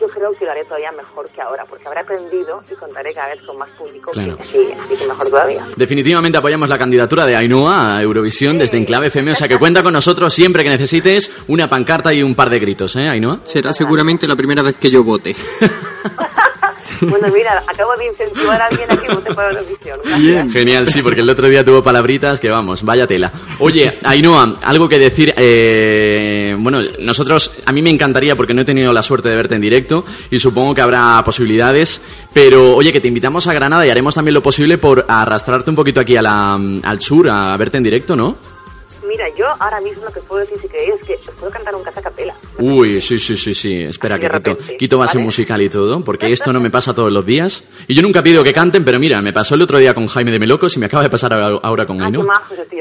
yo creo que lo haré todavía mejor que ahora, porque habré aprendido y contaré cada vez con más público Claro. que sí, así que mejor todavía. Definitivamente apoyamos la candidatura de Ainhoa a Eurovisión desde Enclave FM, o sea que cuenta con nosotros siempre que necesites una pancarta y un par de gritos, ¿eh, Ainhoa? Será seguramente la primera vez que yo vote. Bueno, mira, acabo de incentivar a alguien a que vote para Eurovisión. Gracias. Genial, sí, porque el otro día tuvo palabritas que vamos, vaya tela. Oye, Ainhoa, algo que decir, eh, bueno, nosotros, a mí me encantaría porque no he tenido la suerte de verte en directo y supongo que habrá posibilidades, pero oye, que te invitamos a Granada y haremos también lo posible por arrastrarte un poquito aquí al sur a verte en directo, ¿no? Mira, yo ahora mismo lo que puedo decir, si queréis, es que os puedo cantar un casa capela. Uy, sí, sí, sí, sí. Espera, que quito, repente, quito base ¿vale? musical y todo, porque esto no me pasa todos los días. Y yo nunca pido que canten, pero mira, me pasó el otro día con Jaime de Melocos y me acaba de pasar ahora con Ah, tío.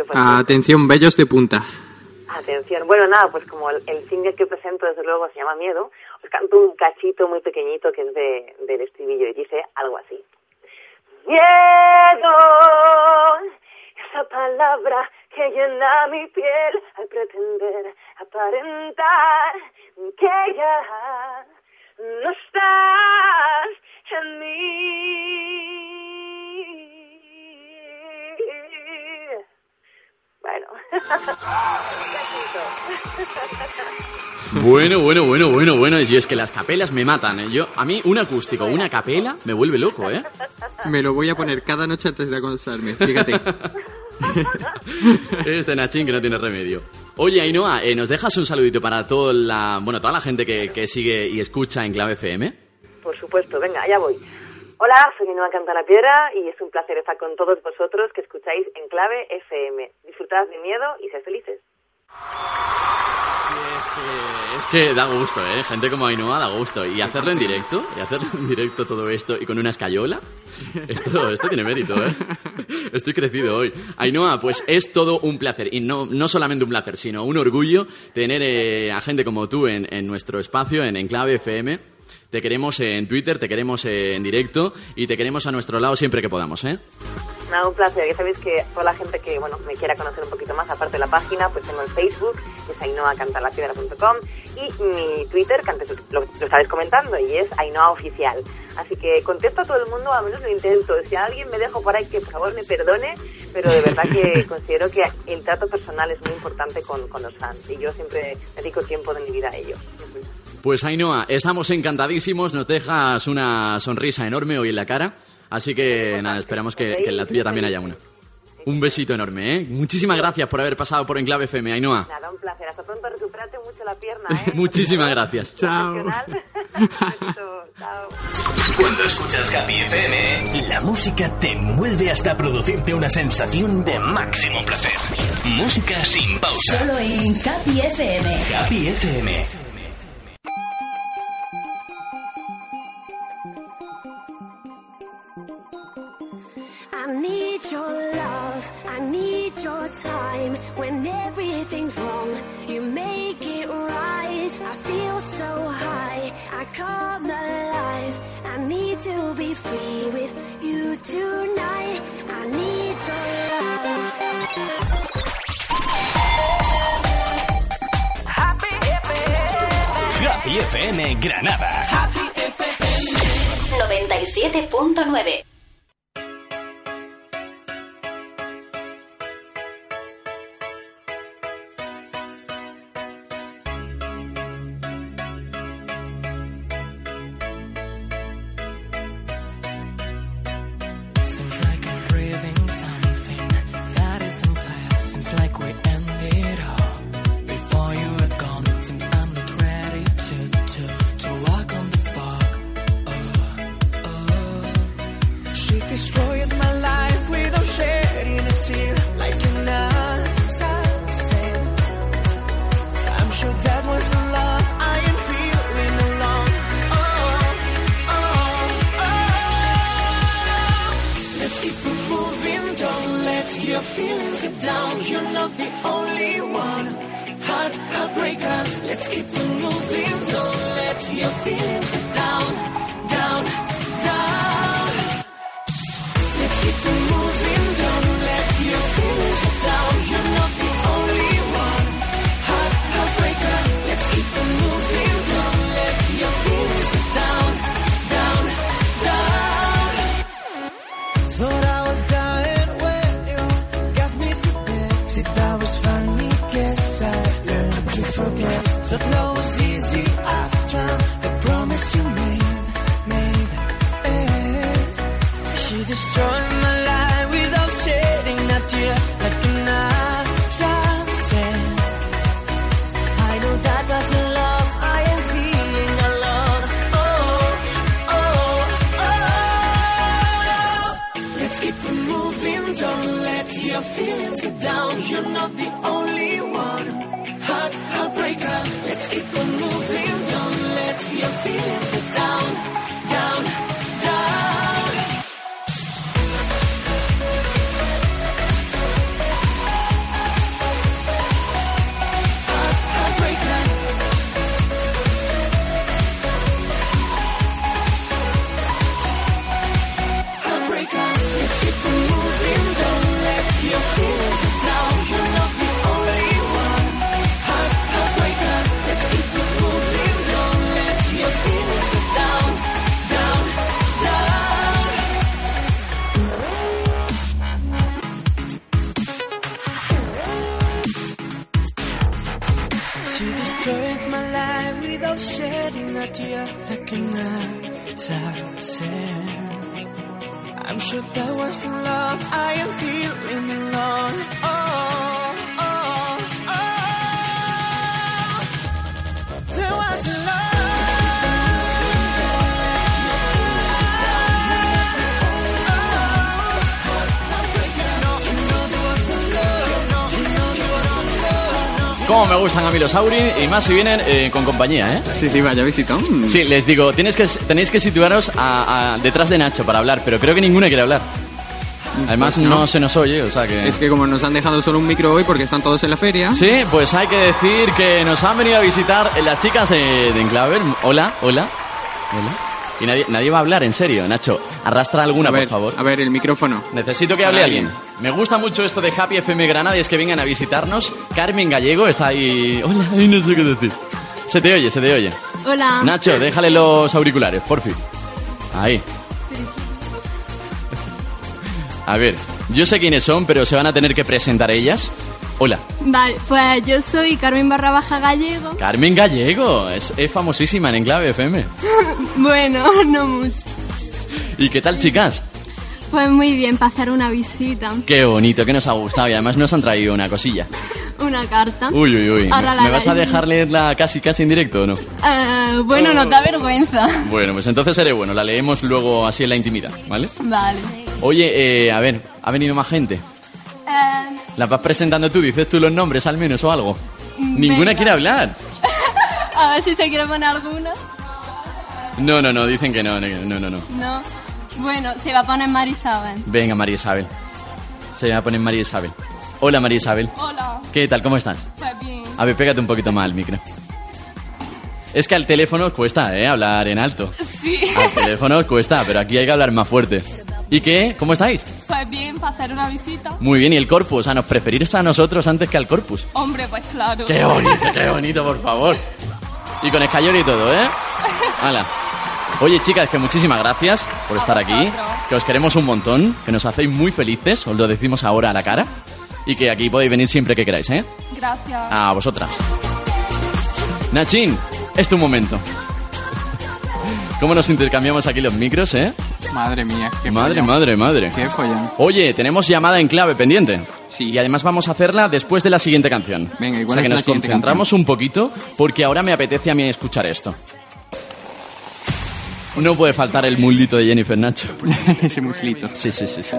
pues. Atención, bellos de punta. Atención. Bueno, nada, pues como el, el single que presento, desde luego, se llama Miedo, os canto un cachito muy pequeñito que es de, del estribillo y dice algo así. Miedo, esa palabra que llena mi piel al pretender aparentar que ya no estás en mí. Bueno. Bueno, bueno, bueno, bueno, bueno. Y es que las capelas me matan. ¿eh? Yo, a mí, un acústico, una capela, me vuelve loco, ¿eh? Me lo voy a poner cada noche antes de acostarme, fíjate. Este Nachín que no tiene remedio. Oye, Ainhoa, eh, ¿nos dejas un saludito para toda la, bueno, toda la gente que, que sigue y escucha en Clave FM? Por supuesto, venga, allá voy. Hola, soy Ainhoa Canta la Piedra y es un placer estar con todos vosotros que escucháis en Clave FM. Disfrutad de miedo y sed felices. Es que da gusto, ¿eh? Gente como Ainhoa da gusto. Y hacerlo en directo, y hacerlo en directo todo esto y con una escayola, esto, esto tiene mérito, ¿eh? Estoy crecido hoy. Ainhoa, pues es todo un placer. Y no, no solamente un placer, sino un orgullo tener eh, a gente como tú en, en nuestro espacio, en Enclave FM. Te queremos en Twitter, te queremos en directo y te queremos a nuestro lado siempre que podamos, ¿eh? Nada, un placer. Ya sabéis que toda la gente que bueno me quiera conocer un poquito más, aparte de la página, pues tengo el Facebook, que es ainoacantarlapiedra.com y mi Twitter, que antes lo, lo estabais comentando, y es Ainhoa Oficial. Así que contesto a todo el mundo, al menos lo intento. Si alguien me dejo por ahí, que por favor me perdone, pero de verdad que considero que el trato personal es muy importante con, con los fans y yo siempre dedico tiempo de mi vida a ello. Pues Ainhoa, estamos encantadísimos, nos dejas una sonrisa enorme hoy en la cara, así que nada, esperamos que, que en la tuya también haya una. Un besito enorme, ¿eh? Muchísimas gracias por haber pasado por Enclave FM, Ainhoa. Nada, un placer. Hasta pronto, recuperate mucho la pierna, ¿eh? Muchísimas gracias. Chao. Cuando escuchas Happy FM, la música te envuelve hasta producirte una sensación de máximo placer. Música sin pausa. Solo en Happy FM. Happy FM. I need your love, I need your time. When everything's wrong, you make it right. I feel so high, I come alive. I need to be free with you tonight. I need your love. Happy Granada. Happy FM 97.9. Don't let your feelings get down. You're not the only one. Heart, heartbreaker. Let's keep on moving. Don't let your feelings get down, that was the love I am feeling alone. Oh, oh, oh. There was Cómo me gustan a mí los Auri y más si vienen eh, con compañía, ¿eh? Sí, sí, vaya visita. Sí, les digo, tienes que, tenéis que situaros a- a- detrás de Nacho para hablar, pero creo que ninguno quiere hablar. Además, Pues no. no. se nos oye, o sea que... Es que como nos han dejado solo un micro hoy porque están todos en la feria. Sí, pues hay que decir que nos han venido a visitar las chicas de, de Enclaver. Hola, hola, hola. Y nadie, nadie va a hablar, en serio. Nacho, arrastra alguna, ver, por favor. A ver, el micrófono. Necesito que hable alguien. alguien. Me gusta mucho esto de Happy FM Granada y es que vengan a visitarnos. Carmen Gallego está ahí. Hola, y no sé qué decir. Se te oye, se te oye. Hola. Nacho, déjale los auriculares, por fin. Ahí. A ver, yo sé quiénes son, pero se van a tener que presentar ellas. Hola, Vale, pues yo soy Carmen Barra Baja Gallego. Carmen Gallego, es, es famosísima en Enclave FM. bueno, no mucho. ¿Y qué tal, chicas? Pues muy bien, hacer una visita. Qué bonito, que nos ha gustado y además nos han traído una cosilla. Una carta. Uy, uy, uy. Ahora ¿Me, la me vas a dejar leerla casi, casi en directo o no? Eh, bueno, no da vergüenza. Bueno, pues entonces seré bueno, la leemos luego así en la intimidad, ¿vale? Vale. Oye, eh, a ver, ¿ha venido más gente? Eh, ¿La vas presentando tú? ¿Dices tú los nombres al menos o algo? Ninguna venga. quiere hablar. a ver si se quiere poner alguna. No, no, no, dicen que no, no, no, no. No. Bueno, se va a poner Marisabel. Venga, María Isabel. Se va a poner María Isabel. Hola, María Isabel. Hola. ¿Qué tal? ¿Cómo estás? Pues bien. A ver, pégate un poquito más al micro. Es que al teléfono cuesta, ¿eh? Hablar en alto. Sí. Al teléfono cuesta, pero aquí hay que hablar más fuerte. ¿Y qué? ¿Cómo estáis? Pues bien, para hacer una visita. Muy bien, ¿y el corpus? A nos preferís a nosotros antes que al corpus. Hombre, pues claro. ¡Qué bonito, qué bonito, por favor! Y con escayola y todo, ¿eh? Hala. Oye, chicas, que muchísimas gracias por estar aquí. Que os queremos un montón. Que nos hacéis muy felices. Os lo decimos ahora a la cara. Y que aquí podéis venir siempre que queráis, ¿eh? Gracias. A vosotras. Nachín, es tu momento. ¿Cómo nos intercambiamos aquí los micros, eh? Madre mía, qué Madre, follón. madre, madre. Qué follón. Oye, tenemos llamada en clave pendiente. Sí. Y además vamos a hacerla después de la siguiente canción. Venga, ¿y o sea es que la nos concentramos un poquito porque ahora me apetece a mí escuchar esto. No puede faltar el mulito de Jennifer Nacho. Ese muslito. Sí, sí, sí. sí.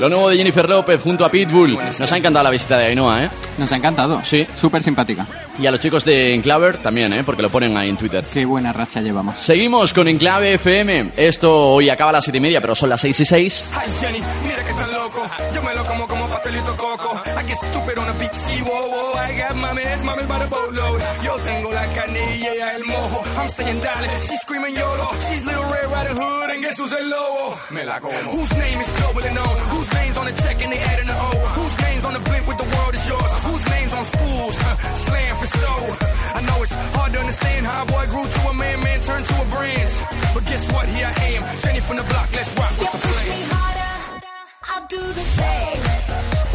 Lo nuevo de Jennifer López junto a Pitbull. Nos ha encantado la visita de Ainhoa, ¿eh? Nos ha encantado. Sí. Súper simpática. Y a los chicos de Enclaver también, ¿eh? Porque lo ponen ahí en Twitter. Qué buena racha llevamos. Seguimos con Enclave FM. Esto hoy acaba a las siete y media, pero son las seis y seis. Ay, Jenny, mira que tan loco. Yo me lo como como pastelito coco. I get stupid on a beach, sí, whoa, wow. I got mames, mames by the boatload. Yo tengo la carne y el mojo. I'm saying dale, she's screaming YOLO. She's little Red Riding Hood and guess who's el lobo? Me la como. Whose name is global and known? Whose name's on the check and they adding the O? Whose name's on the blimp with the world is yours? Whose name's on schools? Slam for show. I know it's hard to understand how a boy grew to a man, man turned to a brand. But guess what? Here I am, Jenny from the block. Let's rock with the plan. I'll do the same.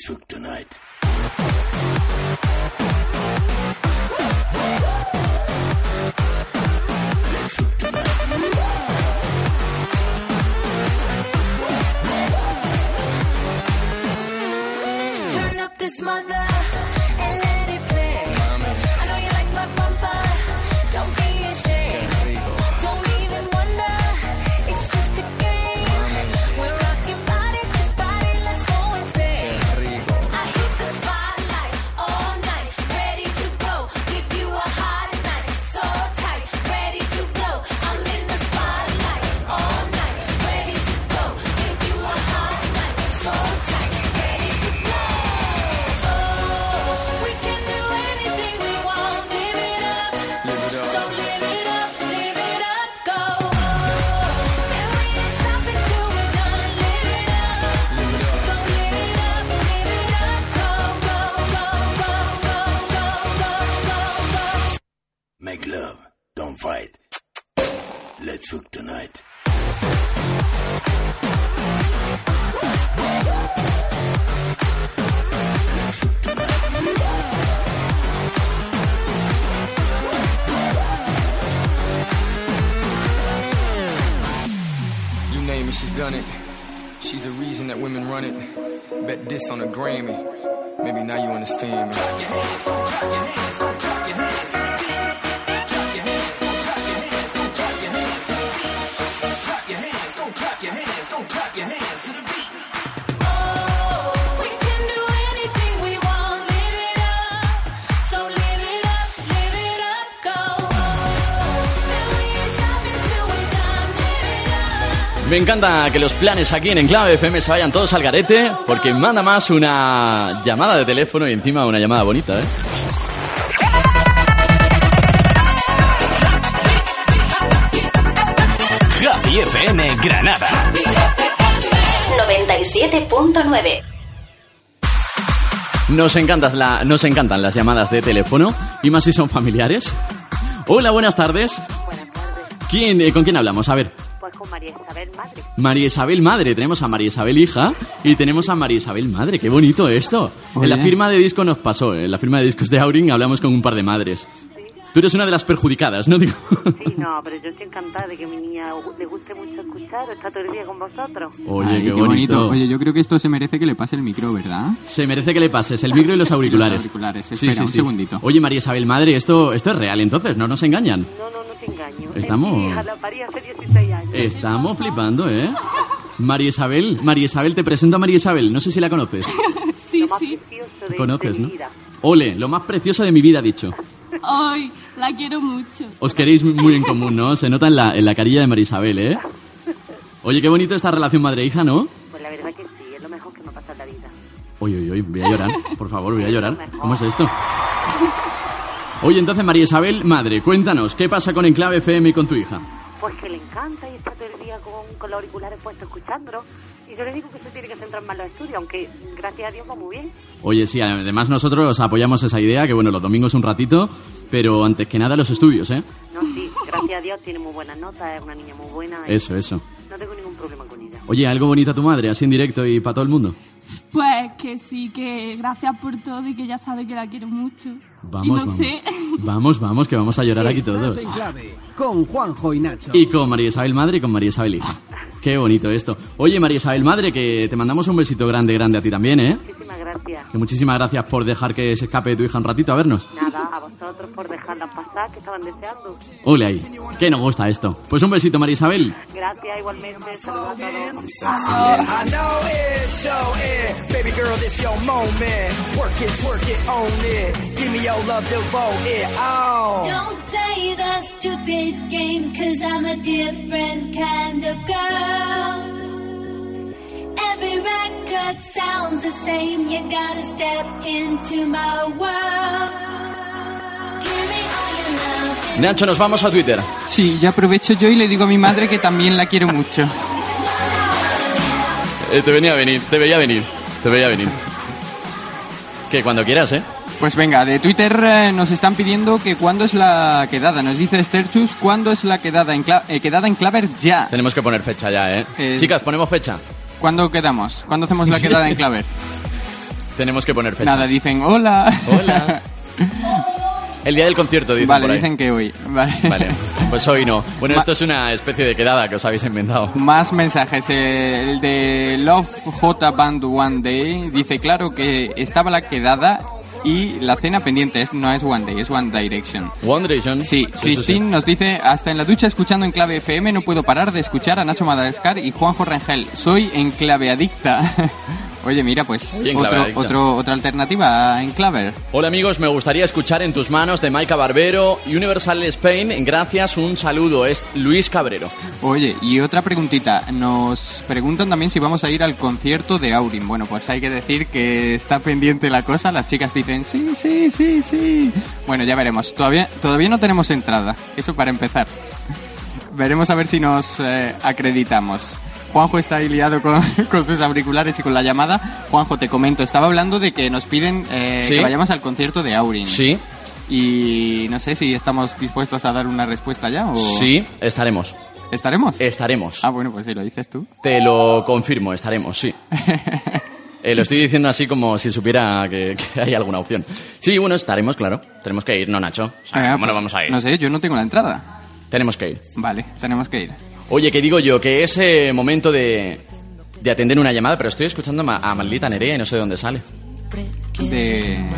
Tonight. On a Grammy. Maybe now you understand me. Me encanta que los planes aquí en Enclave FM se vayan todos al garete, porque manda más una llamada de teléfono y encima una llamada bonita, ¿eh? Javi FM Granada. 97.9. Nos, encantas la, nos encantan las llamadas de teléfono, y más si son familiares. Hola, buenas tardes. ¿Quién, eh, ¿Con quién hablamos? A ver. Pues con María Isabel Madre. María Isabel Madre. Tenemos a María Isabel Hija y tenemos a María Isabel Madre. Qué bonito esto. En la firma de disco nos pasó. En la firma de discos de Aurin hablamos con un par de madres. Tú eres una de las perjudicadas, ¿no? Digo, Sí, no, pero yo estoy encantada de que mi niña le guste mucho escuchar, está todo el día con vosotros. Oye, Ay, qué, bonito. Oye, yo creo que esto se merece que le pase el micro, ¿verdad? Se merece que le pases el micro y los auriculares. Los auriculares, espera, un segundito. Oye, María Isabel, madre, esto, esto es real, entonces, no nos engañan. No, no, no te engaño. Estamos- Es mi hija, la parí hace 16 años. Estamos flipando, ¿eh? María Isabel, María Isabel, te presento a María Isabel, no sé si la conoces. Sí, sí. de, Conoces, ¿no? Ole, lo más precioso de mi vida, ha dicho. Ay, la quiero mucho. Os queréis muy en común, ¿no? Se nota en la, en la carilla de María Isabel, ¿eh? Oye, qué bonito esta relación madre-hija, ¿no? Pues la verdad que sí, es lo mejor que me pasa en la vida. Oye, oye, oye, voy a llorar. Por favor, voy a llorar. ¿Cómo es esto? Oye, entonces, María Isabel, madre, cuéntanos, ¿qué pasa con Enclave FM y con tu hija? Pues que le encanta y está todo el día con, con los auriculares puestos escuchándolo. Y yo le digo que se tiene que centrar más en los estudios, aunque gracias a Dios va muy bien. Oye, sí, además nosotros apoyamos esa idea, que bueno, los domingos un ratito, pero antes que nada los estudios, ¿eh? No, sí, gracias a Dios tiene muy buenas notas, es una niña muy buena. Eso, eso. No tengo ningún problema con ella. Oye, algo bonito a tu madre, así en directo y para todo el mundo. Pues que sí, que gracias por todo y que ya sabe que la quiero mucho. Vamos, y no vamos. sé. Vamos, vamos, que vamos a llorar aquí todos. Estás en clave con Juanjo y Nacho. Y con María Isabel Madre y con María Isabel Hija. Qué bonito esto. Oye, María Isabel Madre, que te mandamos un besito grande, grande a ti también, ¿eh? Muchísimas gracias. Que muchísimas gracias por dejar que se escape tu hija un ratito a vernos. Nada, a vosotros por dejarlas pasar, que estaban deseando. Ole ahí. Que nos gusta esto. Pues un besito, María Isabel. Gracias, igualmente. Saludos a todos. Baby girl, this your moment. Work it, twerk it, own it. Give me your love, devote it. Oh. Don't play the stupid game, cause I'm a different kind of girl. Every record sounds the same, you gotta step into my world. Give me all your love. Nacho, nos vamos a Twitter. Sí, ya aprovecho yo y le digo a mi madre que también la quiero mucho. Eh, te venía a venir, te veía venir. Te veía venir. Que cuando quieras, ¿eh? Pues venga, de Twitter eh, nos están pidiendo que cuándo es la quedada. Nos dice Sterchus, ¿cuándo es la quedada en, cla- eh, quedada en Claver ya? Tenemos que poner fecha ya, ¿eh? Eh, Chicas, ponemos fecha. ¿Cuándo quedamos? ¿Cuándo hacemos la quedada en Claver? Tenemos que poner fecha. Nada, dicen hola. Hola. El día del concierto, dicen Vale, por ahí. dicen que hoy. Vale. Vale, pues hoy no. Bueno, esto es una especie de quedada que os habéis inventado. Más mensajes. El de Love J Band One Day dice claro que estaba la quedada y la cena pendiente. Es- No es One Day, es One Direction. One Direction. Sí, Christine nos dice, hasta en la ducha escuchando en clave FM no puedo parar de escuchar a Nacho Madagascar y Juanjo Rengel. Soy en clave adicta. Oye, mira, pues otro, otra alternativa en clave. Hola amigos, me gustaría escuchar en tus manos de Maika Barbero, Universal Spain. Gracias, un saludo. Es Luis Cabrero. Oye, y otra preguntita. Nos preguntan también si vamos a ir al concierto de Aurin. Bueno, pues hay que decir que está pendiente la cosa. Las chicas dicen, sí, sí, sí, sí. Bueno, ya veremos. Todavía, todavía no tenemos entrada. Eso para empezar. Veremos a ver si nos eh, acreditamos. Juanjo está ahí liado con, con sus auriculares y con la llamada. Juanjo, te comento, estaba hablando de que nos piden eh, Sí. que vayamos al concierto de Aurin. Sí. Y no sé si estamos dispuestos a dar una respuesta ya o... Sí, estaremos. ¿Estaremos? Estaremos. Ah, bueno, pues si lo dices tú. Te lo confirmo, estaremos, sí. Eh, lo estoy diciendo así como si supiera que, que hay alguna opción. Sí, bueno, estaremos, claro. Tenemos que ir, ¿no, Nacho? O sea, Ah, ¿Cómo pues, vamos a ir? No sé, yo no tengo la entrada. Tenemos que ir. Vale, tenemos que ir. Oye, que digo yo, que es eh, momento de, de atender una llamada, pero estoy escuchando a, Ma- a maldita Nerea y no sé de dónde sale. De...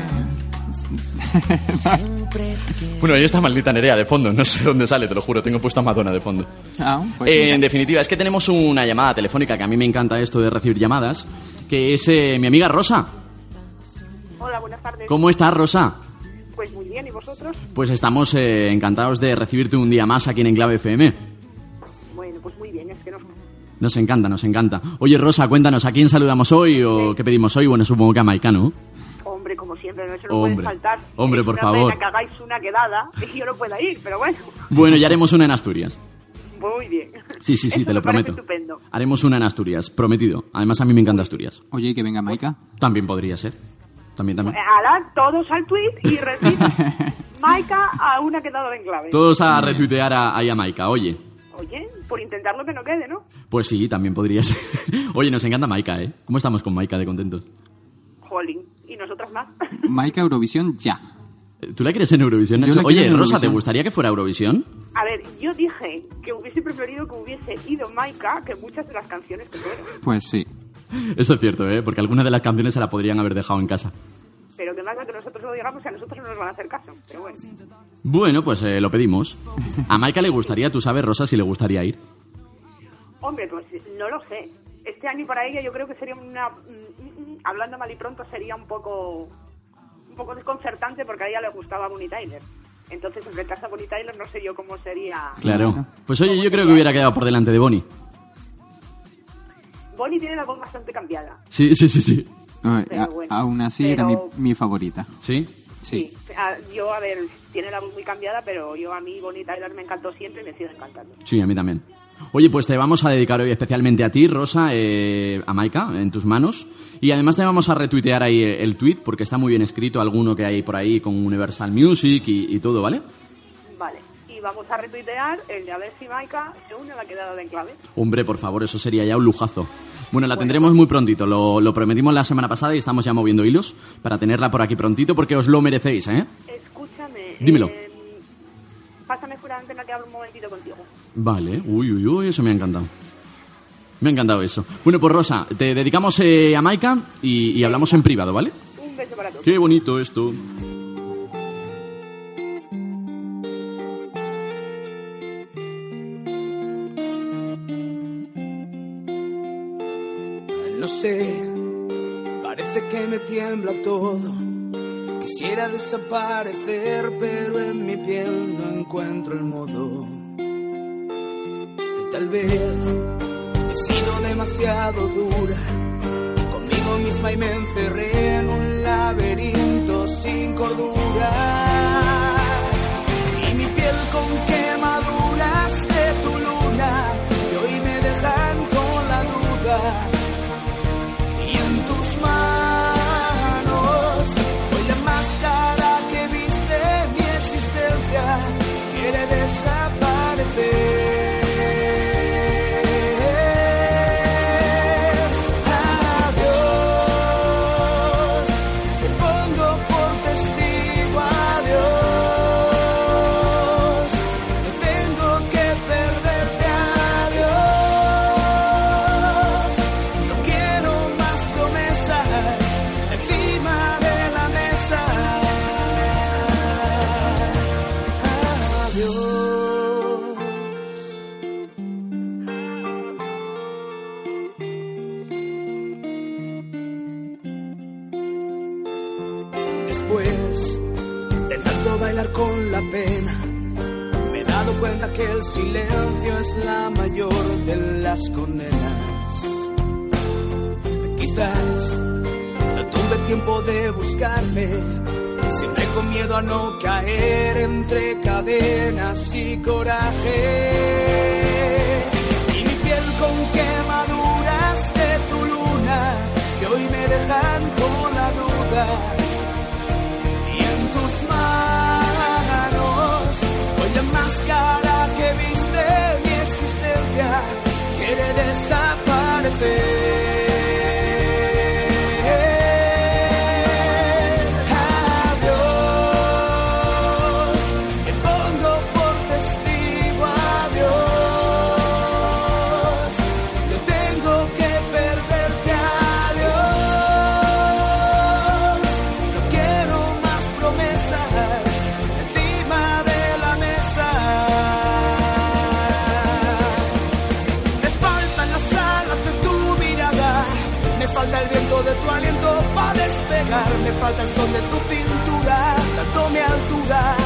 Bueno, ahí está maldita Nerea de fondo, no sé de dónde sale, te lo juro, tengo puesto a Madonna de fondo. Ah, pues Eh, en definitiva, es que tenemos una llamada telefónica, que a mí me encanta esto de recibir llamadas, que es eh, mi amiga Rosa. Hola, buenas tardes. ¿Cómo estás, Rosa? Pues muy bien, ¿y vosotros? Pues estamos eh, encantados de recibirte un día más aquí en Enclave FM. Nos... Encanta, nos encanta. Oye, Rosa, cuéntanos, ¿a quién saludamos hoy o qué pedimos hoy? Bueno, supongo que a Maika, ¿no? Hombre, como siempre, no se nos Hombre. puede faltar. Hombre, Es por una favor. pena que hagáis una quedada y yo no pueda ir, pero bueno, Bueno, ya haremos una en Asturias. muy bien. Sí, sí, sí, Eso te lo prometo. estupendo. Haremos una en Asturias, prometido. Además, a mí me encanta Asturias. Oye, ¿y que venga Maika. También podría ser. También, también. Ala, todos al tweet y recibir Maika a una quedada en clave. Todos a retuitear a, ahí a Maika, oye. Oye, por intentarlo que no quede, ¿no? Pues sí, también podría ser. Oye, nos encanta Maika, ¿eh? ¿Cómo estamos con Maika de contentos? Jolín, y nosotras más. Maika Eurovisión ya. ¿Tú la quieres en Eurovisión, Yo Nacho? la quiero Oye, en Rosa, ¿te gustaría que fuera Eurovisión? A ver, yo dije que hubiese preferido que hubiese ido Maika que muchas de las canciones que fueron. Pues sí. Eso es cierto, ¿eh? Porque algunas de las canciones se la podrían haber dejado en casa. Pero que más que nosotros lo digamos, que a nosotros no nos van a hacer caso. Pero bueno. Bueno, pues eh, lo pedimos. A Maika le gustaría, tú sabes, Rosa, si le gustaría ir. Hombre, pues no lo sé. Este año para ella yo creo que sería una... mm, Hablando mal y pronto sería un poco... Un poco desconcertante porque a ella le gustaba Bonnie Tyler. Entonces, enfrentarse a Bonnie Tyler no sé yo cómo sería... Claro. Pues oye, yo creo que hubiera quedado por delante de Bonnie. Bonnie tiene la voz bastante cambiada. Sí, sí, sí, sí. Ay, Pero a- bueno, aún así era mi, mi favorita. ¿Sí? Sí. A- yo, a ver, tiene la voz muy cambiada, pero yo a mí Bonnie Tyler me encantó siempre y me sigue encantando. Sí, a mí también. Oye, pues te vamos a dedicar hoy especialmente a ti, Rosa, eh, a Maika, en tus manos. Y además te vamos a retuitear ahí el tweet, porque está muy bien escrito, alguno que hay por ahí con Universal Music y, y todo, ¿vale? Vamos a retuitear el de a ver si Maika se une a la quedada de enclave. Hombre, por favor, eso sería ya un lujazo. Bueno, la tendremos muy prontito, lo, lo prometimos la semana pasada y estamos ya moviendo hilos para tenerla por aquí prontito porque os lo merecéis, ¿eh? Escúchame. Dímelo. eh, pásame fuera de antena que hablo un momentito contigo. Vale, uy, uy, uy, eso me ha encantado. Me ha encantado eso. Bueno, pues Rosa, te dedicamos eh, a Maika y, y hablamos en privado, ¿vale? Un beso para todos. Qué bonito esto. No sé, parece que me tiembla todo. Quisiera desaparecer, pero en mi piel no encuentro el modo. Tal vez he sido demasiado dura conmigo misma y me encerré en un laberinto sin cordura. Y mi piel con las condenas. Quizás no tuve tiempo de buscarme, siempre con miedo a no caer entre cadenas y coraje. Y mi piel con quemaduras de tu luna, que hoy me dejan con la duda. Y en tus manos, hoy la máscara que viste mi existencia quiere desaparecer. Falta el son de tu cintura, dándome altura.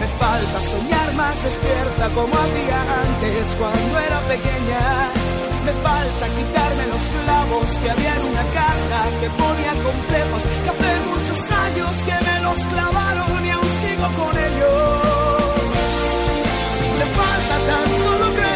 Me falta soñar más despierta como hacía antes cuando era pequeña. Me falta quitarme los clavos que había en una caja que ponía complejos, que hace muchos años que me los clavaron y aún sigo con ellos. Me falta tan solo creerme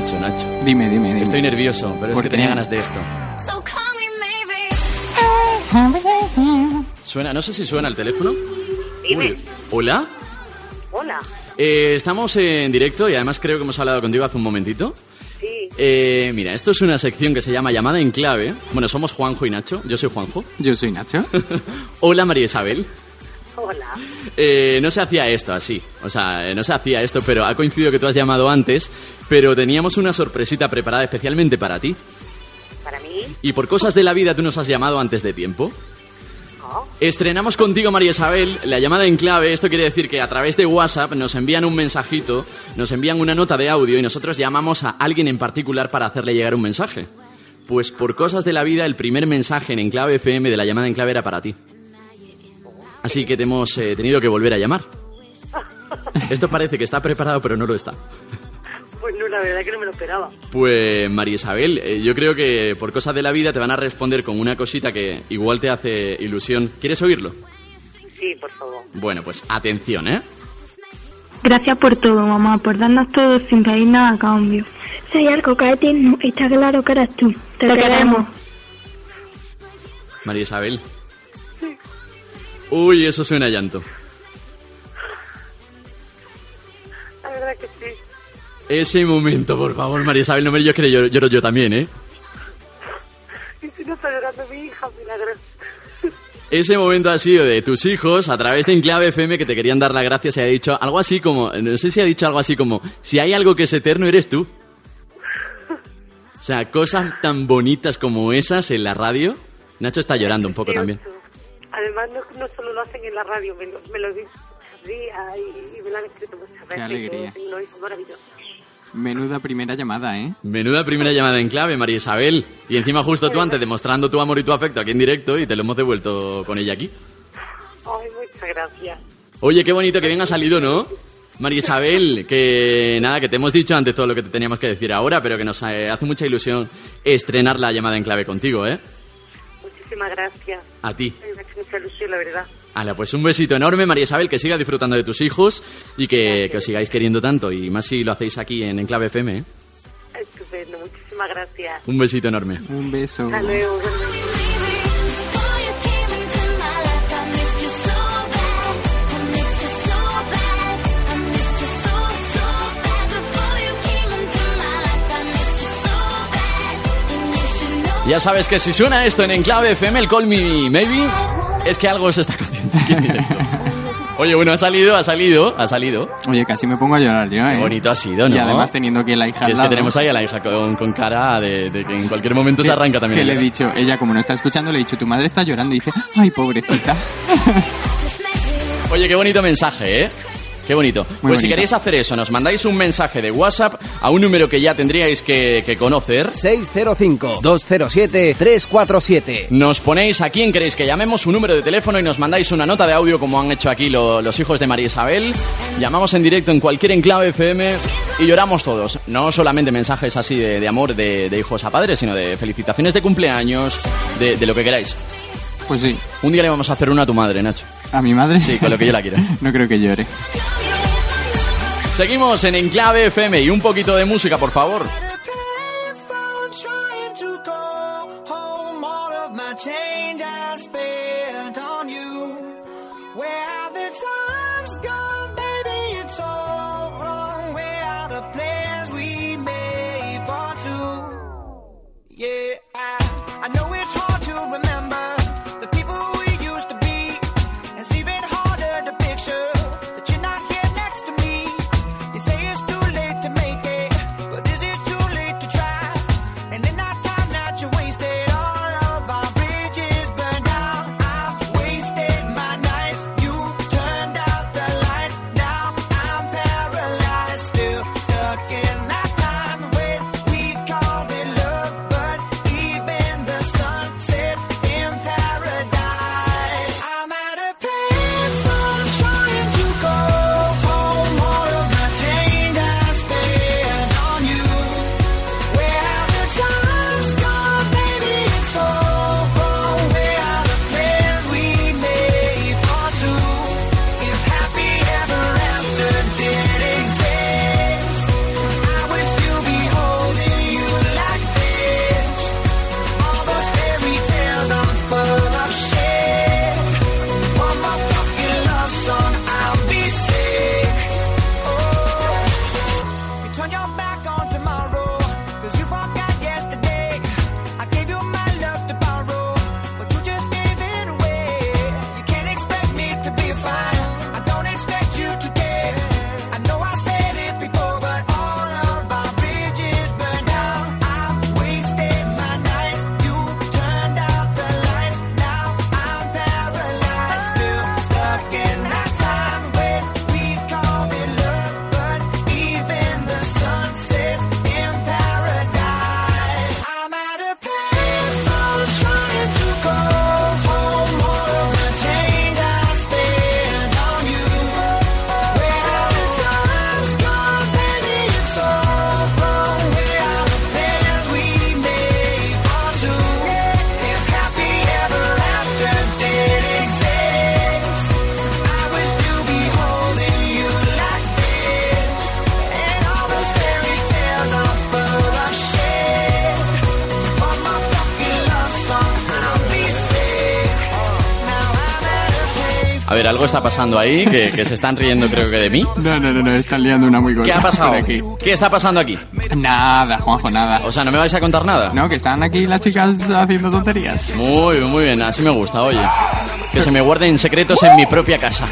Nacho, Nacho. Dime, dime, dime. Estoy nervioso, pero es ¿Por que qué? tenía ganas de esto. Suena, no sé si suena el teléfono. Dime. Uy, ¿Hola? Hola. Eh, estamos en directo y además creo que hemos hablado contigo hace un momentito. Sí. Eh, mira, esto es una sección que se llama Llamada en Clave. Bueno, somos Juanjo y Nacho. Yo soy Juanjo. Yo soy Nacho. Hola, María Isabel. Hola. Eh, no se hacía esto así. O sea, eh, no se hacía esto, pero ha coincidido que tú has llamado antes. Pero teníamos una sorpresita preparada especialmente para ti. Para mí. Y por cosas de la vida tú nos has llamado antes de tiempo. Oh. Estrenamos contigo, María Isabel, la llamada en clave. Esto quiere decir que a través de WhatsApp nos envían un mensajito, nos envían una nota de audio y nosotros llamamos a alguien en particular para hacerle llegar un mensaje. Pues por cosas de la vida, el primer mensaje en Enclave FM de la llamada en clave era para ti. Así que te hemos eh, tenido que volver a llamar. Esto parece que está preparado, pero no lo está. Pues no, la verdad que no me lo esperaba. Pues María Isabel, eh, yo creo que por cosas de la vida te van a responder con una cosita que igual te hace ilusión. ¿Quieres oírlo? Sí, por favor. Bueno, pues atención, ¿eh? Gracias por todo, mamá, por darnos todo sin pedir nada a cambio. Soy algo que tierno, está claro que eres tú. Te, queremos. María Isabel. Uy, eso suena a llanto. La verdad que sí. Ese momento, por favor, María Isabel, no me yo que lloro, lloro yo también, ¿eh? Y si no está llorando mi hija, milagro. Ese momento ha sido de tus hijos a través de Enclave FM que te querían dar las gracias y ha dicho algo así como, no sé si ha dicho algo así como, si hay algo que es eterno eres tú. O sea, cosas tan bonitas como esas en la radio. Nacho está llorando un poco también. Además, no, no solo lo hacen en la radio, me lo, me lo dicen muchos días y, y me lo han escrito muchas veces. alegría. y Lo hizo maravilloso. Menuda primera llamada, ¿eh? Menuda primera llamada en clave, María Isabel. Y encima justo tú antes demostrando tu amor y tu afecto aquí en directo y te lo hemos devuelto con ella aquí. Ay, muchas gracias. Oye, qué bonito que bien ha salido, ¿no? María Isabel, que nada, que te hemos dicho antes todo lo que te teníamos que decir ahora, pero que nos eh, hace mucha ilusión estrenar la llamada en clave contigo, ¿eh? Muchísimas gracias. A ti. Mucha ilusión, la verdad. Ala, pues un besito enorme, María Isabel, que siga disfrutando de tus hijos y que, que os sigáis queriendo tanto, y más si lo hacéis aquí en Enclave FM, ¿eh? Estupendo, muchísimas gracias. Un besito enorme. Un beso. Hasta luego. Ya sabes que si suena esto en Enclave FM, el Call Me Maybe, es que algo se está cociendo aquí en directo. Oye, bueno, ha salido, ha salido, ha salido. Oye, casi me pongo a llorar yo, ¿eh? Qué bonito ha sido, ¿no? Y además teniendo que la hija Y al es que tenemos ahí a la hija con, con cara de, de que en cualquier momento se arranca también. Que le he dicho, ella como no está escuchando, le he dicho, tu madre está llorando. Y dice, ay, pobrecita. Oye, qué bonito mensaje, ¿eh? Qué bonito. pues si queréis hacer eso, nos mandáis un mensaje de WhatsApp a un número que ya tendríais que, que conocer. 605-207-347. Nos ponéis a quién queréis que llamemos, un número de teléfono y nos mandáis una nota de audio como han hecho aquí lo- los hijos de María Isabel. Llamamos en directo en cualquier enclave FM y lloramos todos. No solamente mensajes así de, de amor de, de hijos a padres, sino de felicitaciones de cumpleaños, de, de lo que queráis. Pues sí. Un día le vamos a hacer una a tu madre, Nacho. ¿A mi madre? Sí, con lo que yo la quiera. no creo que llore. Seguimos en Enclave FM y un poquito de música, por favor. Where have the times gone, baby? It's all algo está pasando ahí, que, que se están riendo creo que de mí. No, no, no, no, están liando una muy gorda. ¿Qué ha pasado? aquí. ¿Qué está pasando aquí? Nada, Juanjo, nada. O sea, ¿no me vais a contar nada? No, que están aquí las chicas haciendo tonterías. Muy bien, muy bien, así me gusta, oye. Que se me guarden secretos en mi propia casa.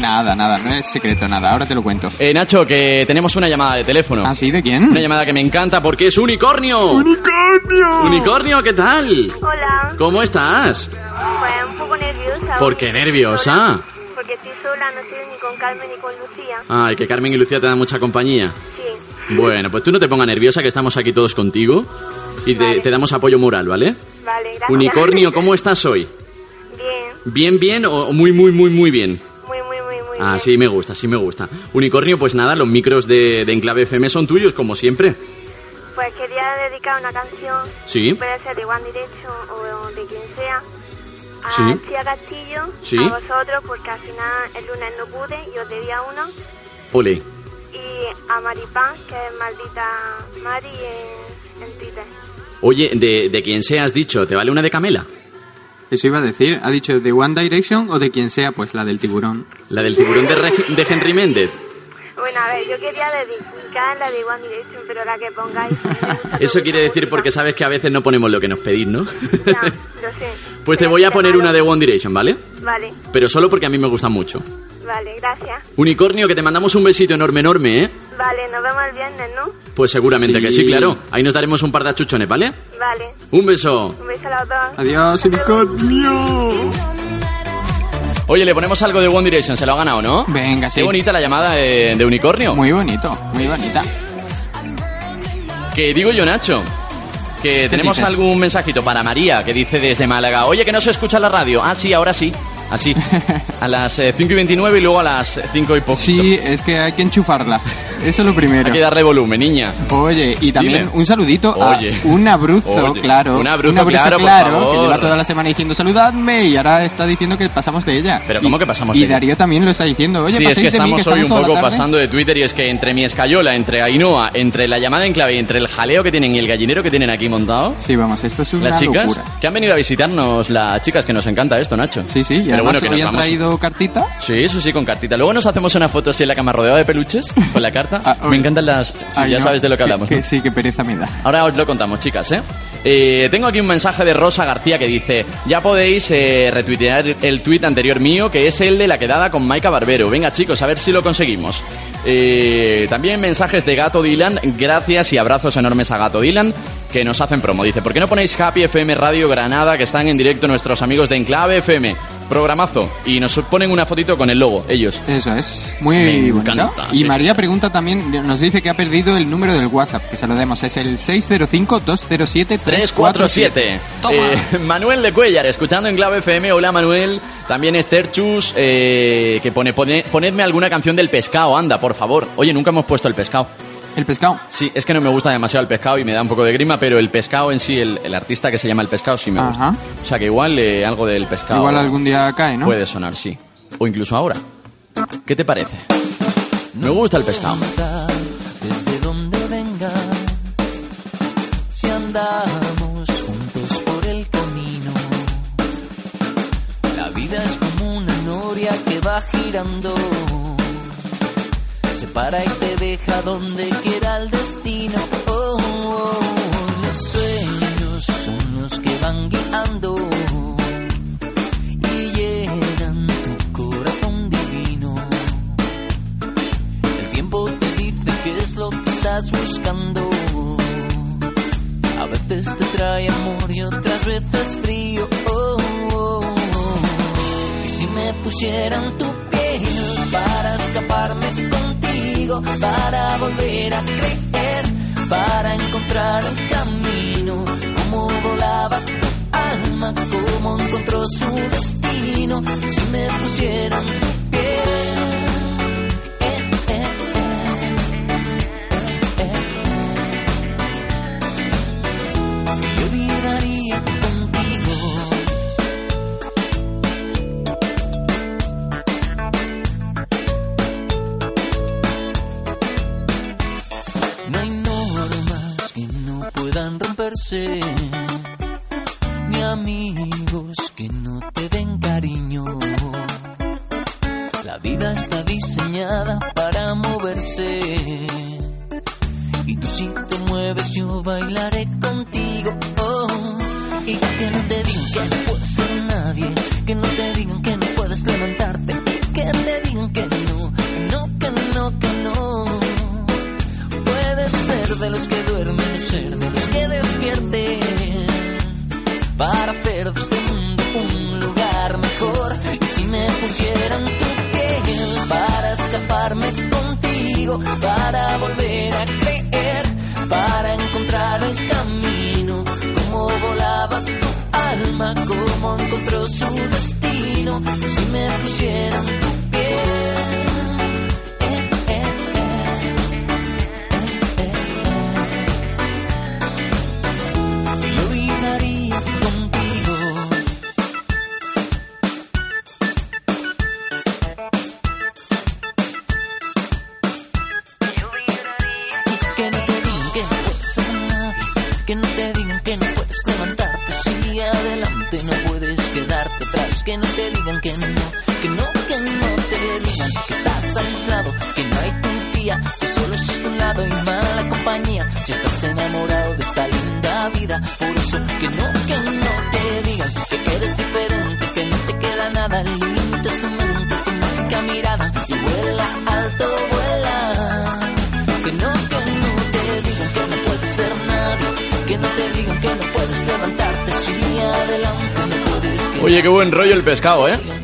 Nada, nada, no es secreto nada, ahora te lo cuento. Eh, Nacho, que tenemos una llamada de teléfono. ¿Ah, sí? ¿De quién? Una llamada que me encanta porque es Unicornio. ¡Unicornio! Unicornio, ¿qué tal? Hola, ¿Cómo estás? pues un poco nerviosa. ¿Por qué nerviosa? Porque estoy sola, no estoy ni con Carmen ni con Lucía. Ay, que Carmen y Lucía te dan mucha compañía. Sí, Bueno, pues tú no te pongas nerviosa, que estamos aquí todos contigo. Y te, te damos apoyo moral, ¿vale? vale, gracias. Unicornio, ¿cómo estás hoy? Bien, ¿Bien, bien o muy, muy, muy, muy bien? muy, muy, muy, muy Ah, sí, me gusta, sí me gusta. Unicornio, pues nada, los micros de, de Enclave FM son tuyos, como siempre. Pues quería dedicar una canción. Sí. Puede ser de One Direction o de quien sea. A Sí. Tía Castillo, Sí. a vosotros, porque al final el lunes no pude y os debía uno. Ole. Y a Maripán, que es maldita Mari en, en Twitter. Oye, de, de quien sea has dicho, ¿te vale una de Camela? Eso iba a decir, ha dicho de One Direction o de quien sea, pues la del tiburón. La del tiburón de, Reg- de Henry Méndez. Bueno, a ver, yo quería dedicar la de One Direction, pero la que pongáis. Eso quiere decir porque sabes que a veces no ponemos lo que nos pedís, ¿no? Ya, lo sé. Pues te voy a poner una de One Direction, ¿vale? Vale, Pero solo porque a mí me gusta mucho. vale, gracias. Unicornio, que te mandamos un besito enorme, enorme, ¿eh? Vale, nos vemos el viernes, ¿no? Pues seguramente Sí. que sí, claro. Ahí nos daremos un par de achuchones, ¿vale? Vale. Un beso. Un beso a los dos. Adiós, unicornio. Oye, le ponemos algo de One Direction, se lo ha ganado, ¿no? Venga, sí. Qué bonita la llamada de, de Unicornio. Muy bonito, muy bonita. Que digo yo, Nacho. Que tenemos dices? algún mensajito para María, que dice desde Málaga, oye, que no se escucha la radio. Ah, sí, ahora sí. Así. A las eh, 5 y 29 y luego a las 5 y poco. Sí, es que hay que enchufarla. Eso es lo primero. Hay que darle volumen, niña. Oye, y también Dime. un saludito Oye. a un abruzo, Oye. claro. Un abruzo, claro, por que favor. lleva toda la semana diciendo saludadme y ahora está diciendo que pasamos de ella. Pero Y- ¿cómo que pasamos y de ella? Darío también lo está diciendo. Oye, sí, es que de mí, estamos que hoy un poco pasando de Twitter y es que entre mi escayola, entre Ainhoa, entre la llamada en clave y entre el jaleo que tienen y el gallinero que tienen aquí montado. Sí, vamos, esto es una Las chicas locura. que han venido a visitarnos, las chicas que nos encanta esto, Nacho. Sí, sí, y Pero además bueno, que nos vamos- traído cartita. Sí, eso sí, con cartita. Luego nos hacemos una foto así en la cama rodeada de peluches con la carta. Ah, Me encantan las... Sí, Ay, ya no, sabes de lo que hablamos. Que, ¿no? sí, que pereza me da. Ahora os lo contamos, chicas, ¿eh? Eh, Tengo aquí un mensaje de Rosa García que dice Ya podéis eh, retuitear el tuit anterior mío Que es el de la quedada con Maika Barbero Venga chicos, a ver si lo conseguimos Eh, También mensajes de Gato Dylan Gracias y abrazos enormes a Gato Dylan Que nos hacen promo Dice, ¿por qué no ponéis Happy FM Radio Granada Que están en directo nuestros amigos de Enclave FM Programazo Y nos ponen una fotito con el logo, ellos Eso es, muy bonito. Y sí, María pregunta también, nos dice que ha perdido el número del WhatsApp, que se lo demos, es el 605-207-347. 347. Toma. Eh, Manuel de Cuellar, escuchando en Clave FM. Hola Manuel. También Esterchus, eh, que pone, pone, ponedme alguna canción del pescado, anda, por favor. Oye, nunca hemos puesto el pescado. ¿El pescado? Sí, es que no me gusta demasiado el pescado y me da un poco de grima, pero el pescado en sí, el, el artista que se llama el pescado, sí me gusta. Ajá. O sea que igual eh, algo del pescado. Igual algún día cae, ¿no? Puede sonar, sí. O incluso ahora. ¿Qué te parece? Me gusta el pescado. desde donde vengas. Si andamos juntos por el camino, la vida es como una noria que va girando. Se para y te deja donde quiera el destino. Oh, oh, oh. Los sueños son los que van guiando y llegan tu corazón divino. El tiempo te dice qué es lo que estás buscando. A veces te trae amor y otras veces frío. Oh, oh, oh. Y si me pusieran tu piel para escaparme para volver a creer, para encontrar el camino, como volaba tu alma, cómo encontró su destino. Si me pusieran romperse, ni amigos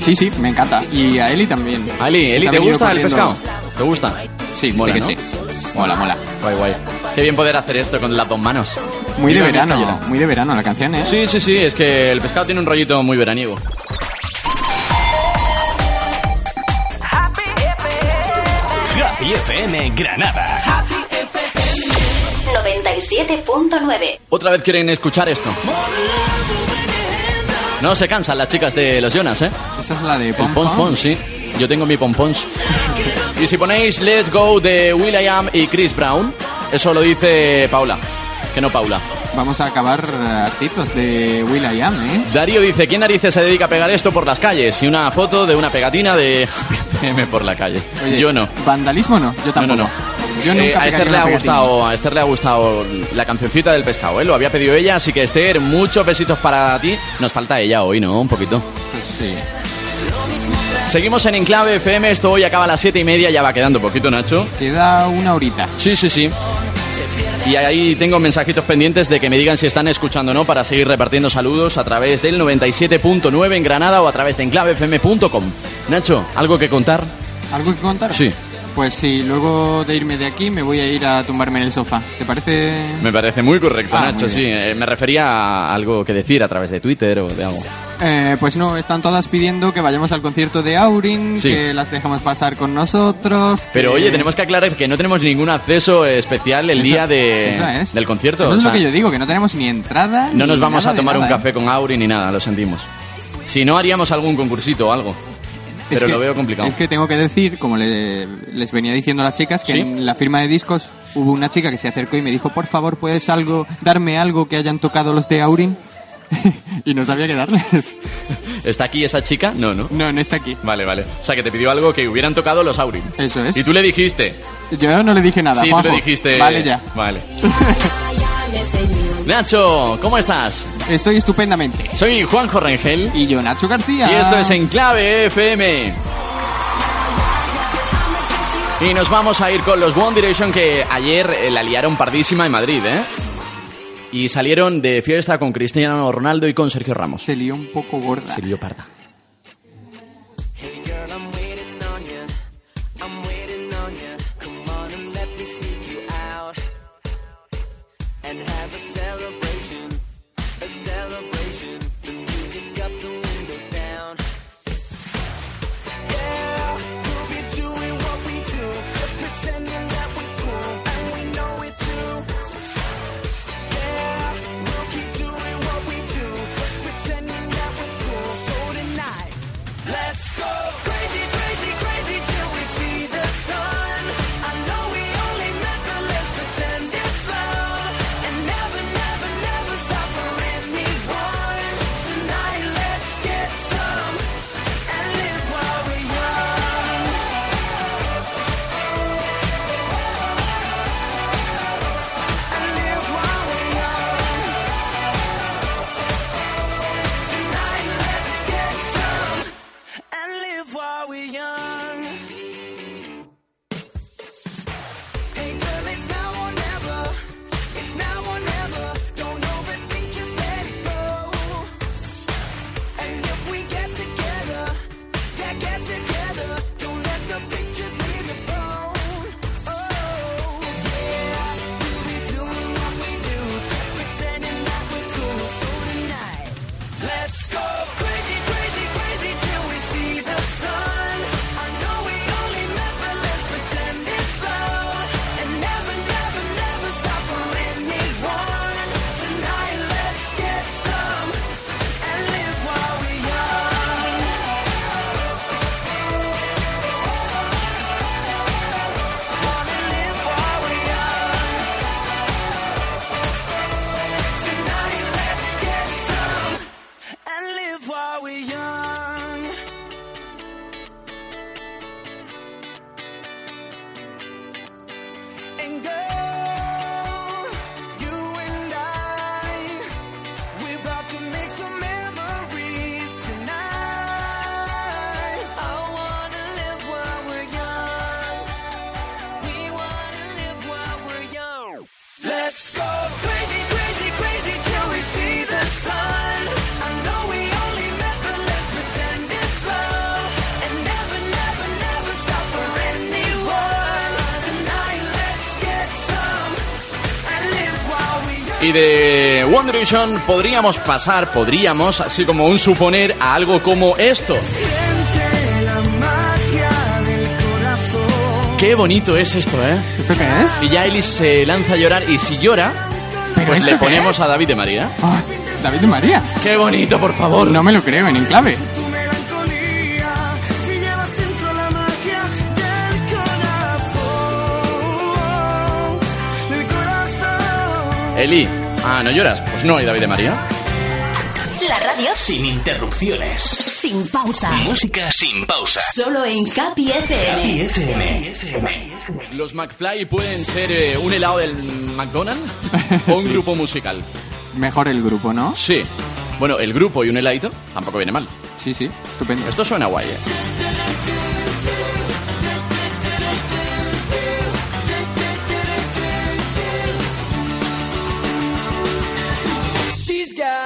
Sí, sí, me encanta. Y a Eli también. Ali, Eli, ¿te gusta el pescado? ¿Te gusta? Sí, mola, que sí. Mola, mola. Guay, guay. Qué bien poder hacer esto con las dos manos. Muy de verano, muy de verano la canción, ¿eh? Sí, sí, sí, es que el pescado tiene un rollito muy veraniego. Happy FM Granada. 97.9. Otra vez quieren escuchar esto. No se cansan las chicas de los Jonas, ¿eh? Esa es la de Pom Pom. Sí. Yo tengo mi pompons. y si ponéis Let's Go de Will.i.am y Chris Brown, eso lo dice Paula, que no Paula. Vamos a acabar artitos de Will I Am, ¿eh? Darío dice, ¿quién narices se dedica a pegar esto por las calles? Y una foto de una pegatina de PM por la calle. Oye, Yo no. ¿Vandalismo no? Yo No, tampoco. no, no. Yo nunca Eh, a Esther le ha gustado, a Esther le ha gustado la cancioncita del pescado, ¿eh? Lo había pedido ella, así que Esther, muchos besitos para ti. Nos falta ella hoy, ¿no? Un poquito. Sí. Seguimos en Enclave FM, esto hoy acaba a las siete y media, ya va quedando poquito, Nacho. Queda una horita. Sí, sí, sí. Y ahí tengo mensajitos pendientes de que me digan si están escuchando o no para seguir repartiendo saludos a través del 97.9 en Granada o a través de enclavefm.com. Nacho, ¿algo que contar? ¿Algo que contar? Sí. Pues sí, luego de irme de aquí me voy a ir a tumbarme en el sofá. ¿Te parece? Me parece muy correcto, Ah, Nacho, muy sí. Eh, me refería a algo que decir a través de Twitter o de algo. Eh, pues no, están todas pidiendo que vayamos al concierto de Aurin, Sí. que las dejamos pasar con nosotros. Pero oye, tenemos que aclarar que no tenemos ningún acceso especial el Eso- día de, es. del concierto. Eso o es sea, lo que yo digo, que no tenemos ni entrada. no ni nos vamos a tomar un ¿eh? café con Auri ni nada, lo sentimos. Si no, haríamos algún concursito o algo. Es Pero que- lo veo complicado. Es que tengo que decir, como le- les venía diciendo a las chicas, que ¿Sí? en la firma de discos hubo una chica que se acercó y me dijo, por favor, ¿puedes algo, darme algo que hayan tocado los de Aurin? y no sabía qué darles. ¿Está aquí esa chica? No, no. No, no está aquí. Vale, vale. O sea, que te pidió algo que hubieran tocado los Aurin. Eso es. Y tú le dijiste. Yo no le dije nada. sí, tú Juanjo. le dijiste. Vale, ya. Vale. Nacho, ¿cómo estás? Estoy estupendamente. Soy Juanjo Rengel. Y yo, Nacho García. Y esto es Enclave FM. Y nos vamos a ir con los One Direction que ayer eh, la liaron pardísima en Madrid, ¿eh? Y salieron de fiesta con Cristiano Ronaldo y con Sergio Ramos. Se lió un poco gorda. Se lió parda. Podríamos pasar, podríamos, así como un suponer, a algo como esto. Qué bonito es esto, ¿eh? ¿Esto qué es? Y ya Ellis se lanza a llorar y si llora, ¿Pero pues le ponemos a David de María. Ah, David de María. Qué bonito, por favor. No me lo creo, en enclave. Eli, ah, ¿no lloras? Pues no hay David de María. La radio Sin interrupciones. sin pausa. Música sin pausa. Solo en Capi FM. Capi FM. ¿Los McFly pueden ser eh, un helado del McDonald's o un Sí. grupo musical? Mejor el grupo, ¿no? Sí. Bueno, el grupo y un heladito tampoco viene mal. Sí, sí, estupendo. Esto suena guay, ¿eh?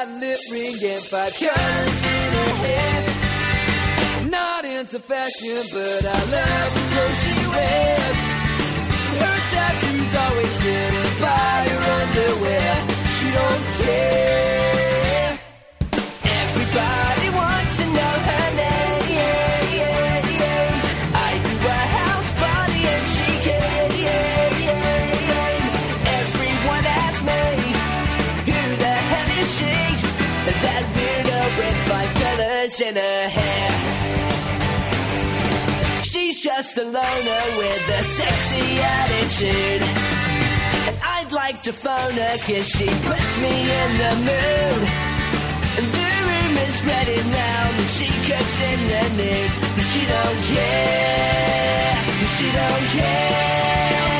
Got lip ring and five colors in her hair. Not into fashion, but I love the clothes she wears. Her tattoos always hidden by her underwear. She don't care. Everybody in her hair. She's just a loner with a sexy attitude. And I'd like to phone her cause she puts me in the mood. And the room is ready now and she cooks in the nude. But she don't care. She don't care.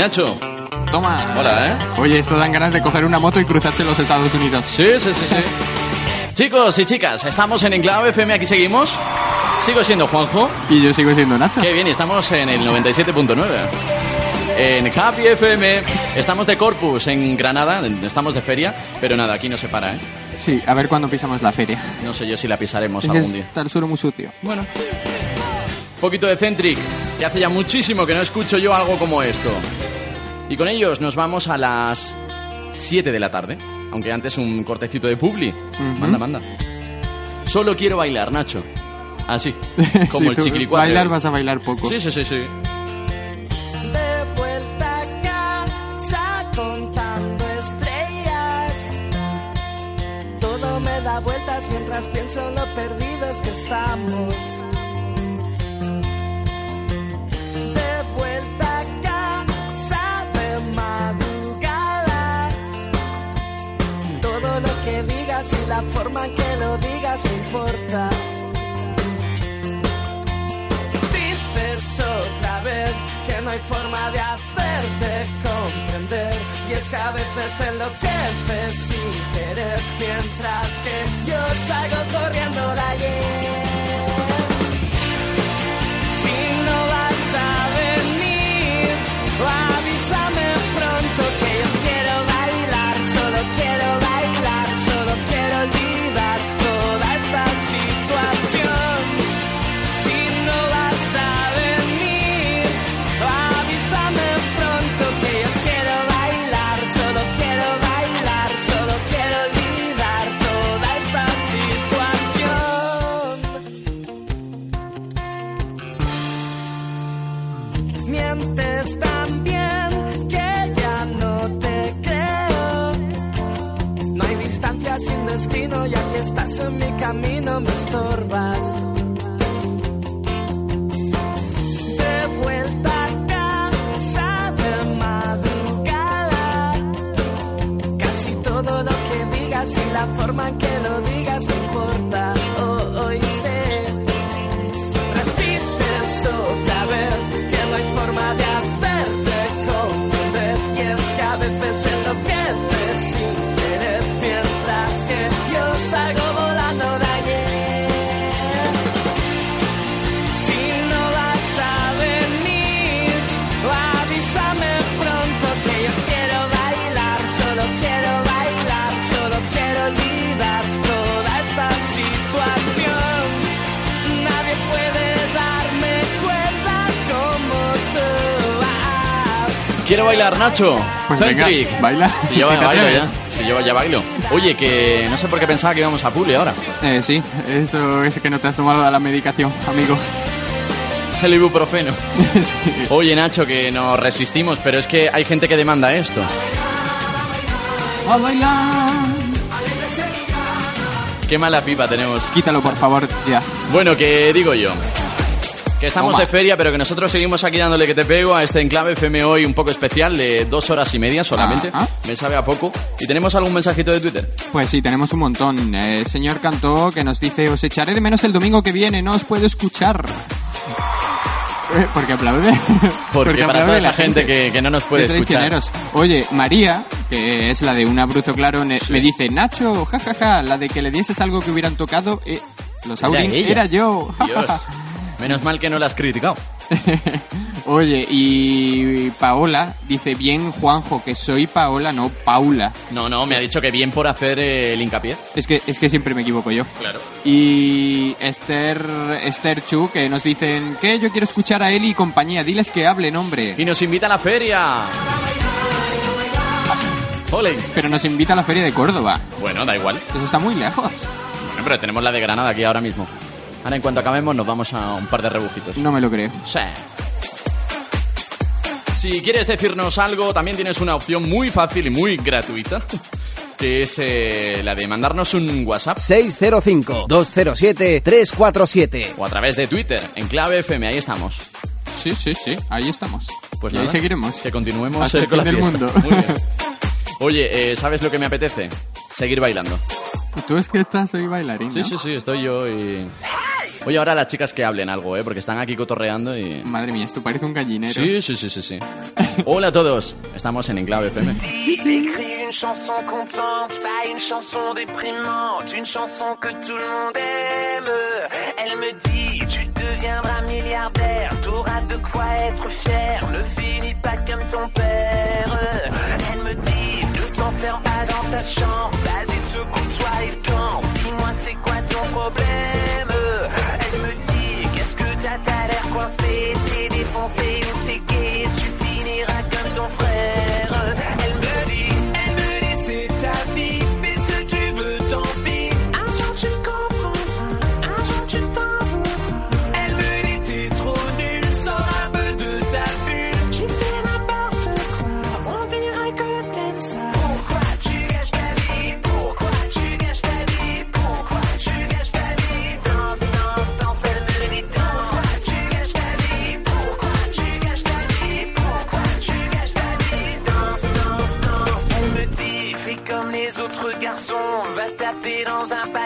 Nacho. Toma. Hola, ¿eh? Oye, esto dan ganas de coger una moto y cruzarse los Estados Unidos. Sí, sí, sí, sí. Chicos y chicas, estamos en Enclave FM, aquí seguimos. Sigo siendo Juanjo. Y yo sigo siendo Nacho. Qué bien, y estamos en el 97.9. En Happy FM, estamos de Corpus en Granada, estamos de feria, pero nada, aquí no se para, ¿eh? Sí, a ver cuándo pisamos la feria. No sé yo si la pisaremos Es algún día. está el suelo muy sucio. Bueno. Un poquito de Centric, que hace ya muchísimo que no escucho yo algo como esto. Y con ellos nos vamos a las 7 de la tarde, aunque antes un cortecito de publi. Manda, manda. Solo quiero bailar, Nacho. Así, como Sí, el tú chiquilicuatre. Bailar vas a bailar poco. Sí, sí, sí, sí. De vuelta a casa contando estrellas. Todo me da vueltas mientras pienso en lo perdidos que estamos. Digas y la forma en que lo digas me importa. Dices otra vez que no hay forma de hacerte comprender. Y es que a veces enloqueces sin querer, mientras que yo salgo corriendo de ayer. Estás en mi camino, me estorbas. De vuelta a casa de madrugada. Casi todo lo que digas y la forma en que lo digas Quiero bailar, Nacho. Pues venga, baila. Si yo Si bailo ya. Si yo ya bailo. Oye, que no sé por qué pensaba que íbamos a Pule ahora. Eh, sí, eso es que no te has tomado la medicación, amigo. El ibuprofeno. Oye, Nacho, que nos resistimos, pero es que hay gente que demanda esto. A bailar. Qué mala pipa tenemos. Quítalo, por favor, ya. Bueno, que digo yo. Que estamos Toma. de feria, pero que nosotros seguimos aquí dándole que te pego a este enclave FM hoy un poco especial de dos horas y media solamente. Ajá. Me sabe a poco. ¿Y tenemos algún mensajito de Twitter? Pues sí, tenemos un montón. Eh, señor Cantó que nos dice, os echaré de menos el domingo que viene, no os puedo escuchar. Eh, ¿Por qué aplaude? Porque, para aplaude toda esa la gente que, que no nos puede escuchar. Oye, María, que es la de un abruzo claro, ne- me dice, Nacho, jajaja, la de que le dieses algo que hubieran tocado, eh, los Era Aurin, ella. era yo. Dios. Menos mal que no la has criticado. Oye, y Paola dice, bien Juanjo, que soy Paola, no Paula. No, no, me ha dicho que bien por hacer eh, el hincapié. Es que, es que siempre me equivoco yo. Claro. Y Esther, Esther Chu, que nos dicen que yo quiero escuchar a Eli y compañía, diles que hablen, hombre. Y nos invita a la feria. Ole. Pero nos invita a la feria de Córdoba. Bueno, da igual. Eso está muy lejos. Bueno, pero tenemos la de Granada aquí ahora mismo. Ahora, en cuanto acabemos, nos vamos a un par de rebujitos. No me lo creo. Sí. Si quieres decirnos algo, también tienes una opción muy fácil y muy gratuita, que es eh, la de mandarnos un WhatsApp 605-207-347. o a través de Twitter, en clave FM, ahí estamos. Sí, sí, sí, ahí estamos. Pues y ahí seguiremos. Que continuemos Hasta eh, el con la fin del fiesta. mundo. Muy bien. Oye, eh, ¿sabes lo que me apetece? Seguir bailando. Tú es que estás hoy bailarín, Sí, ¿no? sí, sí, estoy yo y... Oye, ahora las chicas que hablen algo, ¿eh? Porque están aquí cotorreando y... Madre mía, esto parece un gallinero. Sí, sí, sí, sí, sí. Hola a todos, estamos en Enclave FM. Sí, sí. Une chanson contente, pas une chanson déprimante, une chanson que tout le monde aime. Elle me dit, tu deviendras milliardaire, t'auras de quoi être fier, ne finis pas comme ton père. Elle me dit, ne t'enferme pas dans ta chambre, vas-y secoue-toi et danse, dis-moi c'est quoi ton problème. Coincé, t'es défoncé taper dans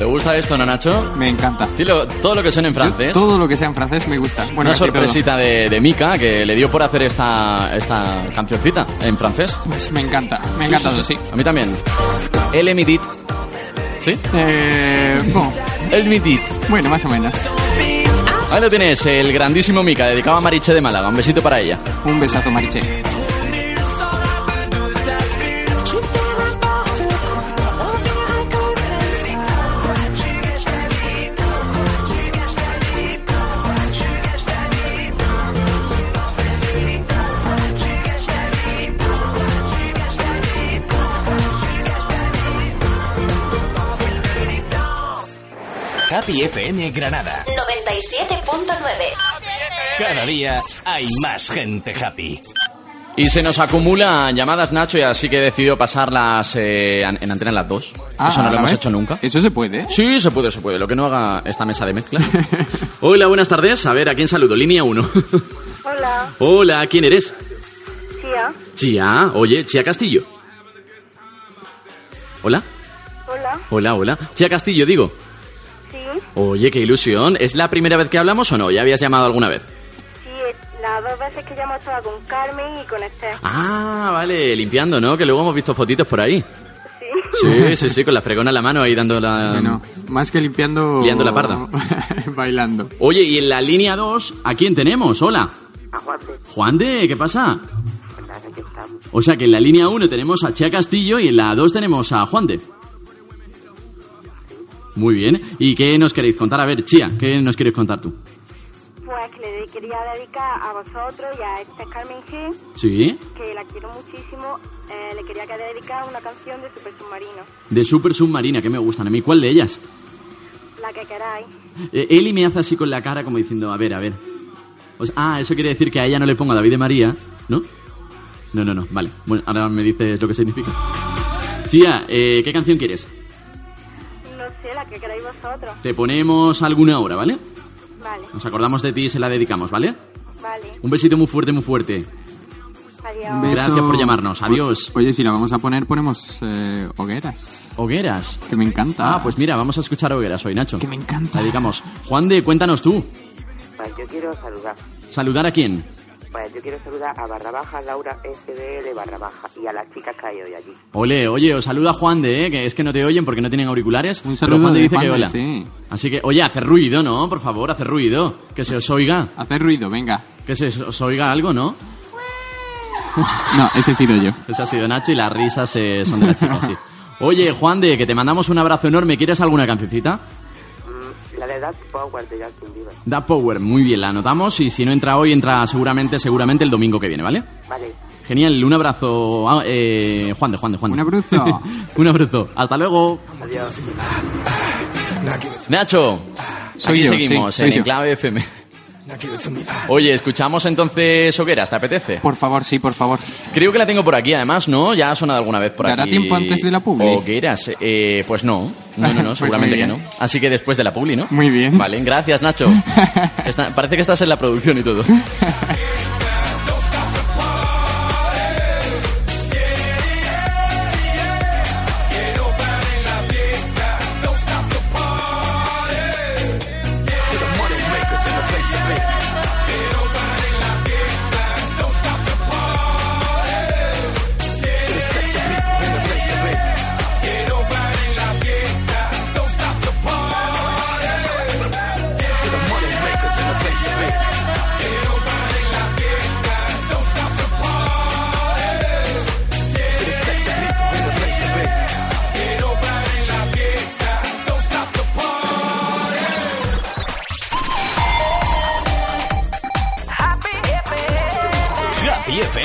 ¿Te gusta esto, no, Nacho? Me encanta. Dilo, todo lo que suene en francés. Todo lo que sea en francés me gusta. Bueno, Una todo. sorpresita de, de Mika que le dio por hacer esta, esta cancioncita en francés. Pues me encanta, me ha encantado, sí. A mí también. El Midit. ¿Sí? Eh, bueno. El Midit. Bueno, más o menos. Ahí lo tienes, el grandísimo Mika, dedicado a Mariche de Málaga. Un besito para ella. Un besazo, Mariche. Happy FM Granada. 97.9. Cada día hay más gente happy. Y se nos acumulan llamadas, Nacho, y así que he decidido pasarlas eh, en antena en las dos. Ah, Eso no ¿a lo la hemos vez? hecho nunca. Eso se puede. Sí, se puede, se puede. Lo que no haga esta mesa de mezcla. Hola, buenas tardes. A ver, ¿a quién saludo? Línea 1. Hola, Hola, ¿quién eres? tía. Chía. Oye, Chía Castillo. Hola. Hola, Hola, hola. Chía Castillo, digo. Oye, qué ilusión. ¿Es la primera vez que hablamos o no? ¿Ya habías llamado alguna vez? sí, las dos veces que ya hemos estado con Carmen y con Esther. Ah, vale, limpiando, ¿no? Que luego hemos visto fotitos por ahí. Sí. Sí, sí, sí, con la fregona en la mano ahí dando la... Bueno, más que limpiando... Liando la parda. Bailando. Oye, y en la línea 2, ¿a quién tenemos? Hola. A Juan de Juan de, ¿qué pasa? aquí estamos. O sea que en la línea 1 tenemos a Chea Castillo y en la 2 tenemos a Juan de. Muy bien. ¿Y qué nos queréis contar? A ver, Chía, ¿qué nos quieres contar tú? Pues que le quería dedicar a vosotros y a Esther Carmen G, ¿Sí? que la quiero muchísimo. eh, le quería que dedicar una canción de Super Submarino, De Super Submarina, que me gustan. ¿A mí cuál de ellas? la que queráis. Eh, Eli me hace así con la cara como diciendo, a ver, a ver. O sea, ah, eso quiere decir que a ella no le pongo a David de María, ¿no? No, no, no, vale. Bueno, ahora me dices lo que significa. Chía, eh, ¿qué canción quieres? Sé, la que queráis vosotros. Te ponemos alguna hora, ¿vale? Vale, Nos acordamos de ti y se la dedicamos, ¿vale? vale. Un besito muy fuerte, muy fuerte. Adiós. Beso. Gracias por llamarnos. Adiós. Oye, si la vamos a poner, ponemos eh, hogueras. Hogueras. Que me encanta. Ah, pues mira, vamos a escuchar Hogueras hoy, Nacho. Que me encanta. La dedicamos. Juan de, cuéntanos tú. Pues yo quiero saludar. ¿Saludar a quién? Pues yo quiero saludar a barra baja Laura SDL barra baja y a las chicas que hay hoy allí. Ole, oye, os saluda Juan de, ¿eh? que es que no te oyen porque no tienen auriculares. Un saludo pero Juan de dice Juan que de, hola. sí. Así que, oye, hacer ruido, ¿no? Por favor, hacer ruido. Que se os oiga. Hacer ruido, venga. Que se os oiga algo, ¿no? No, ese he sido yo. Ese ha sido Nacho y las risas eh, son de las chicas, sí. Oye, Juan de, que te mandamos un abrazo enorme. ¿Quieres alguna cancioncita? La de Dark Power de Justin Bieber. Da Power, muy bien, la anotamos y si no entra hoy, entra seguramente, seguramente el domingo que viene, ¿vale? Vale. Genial, un abrazo, ah, eh, Juan de, Juan de, Juan. de. Un abrazo. un abrazo. Hasta luego. Adiós. Nacho, Soy aquí yo, seguimos sí, en yo. Enclave FM. Oye, escuchamos entonces Hogueras, ¿te apetece? Por favor, sí, por favor. Creo que la tengo por aquí, además, ¿no? Ya ha sonado alguna vez por ¿Dará aquí. tiempo antes de la publi? Hogueras, eh, pues no. No, no, no, Pues seguramente que no. Así que después de la publi, ¿no? Muy bien. Vale, gracias, Nacho. Está- parece que estás en la producción y todo.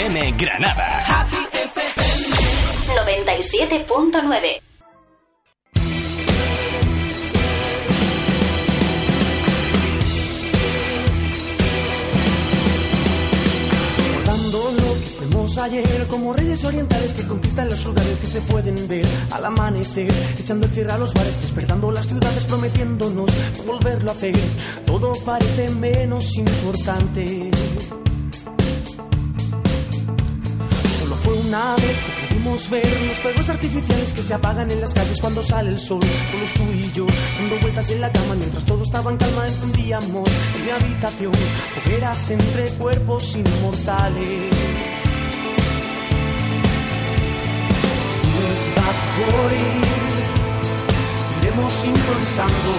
FM Granada. 97.9. Recordando lo que fuimos ayer Como reyes orientales que conquistan los lugares que se pueden ver Al amanecer, echando el cierre a los bares Despertando las ciudades prometiéndonos no volverlo a hacer Todo parece menos importante una vez que pudimos ver los fuegos artificiales que se apagan en las calles cuando sale el sol. Somos tú y yo, dando vueltas en la cama mientras todo estaba en calma. Encendíamos en mi habitación hogueras entre cuerpos inmortales. Tú estás iremos improvisando.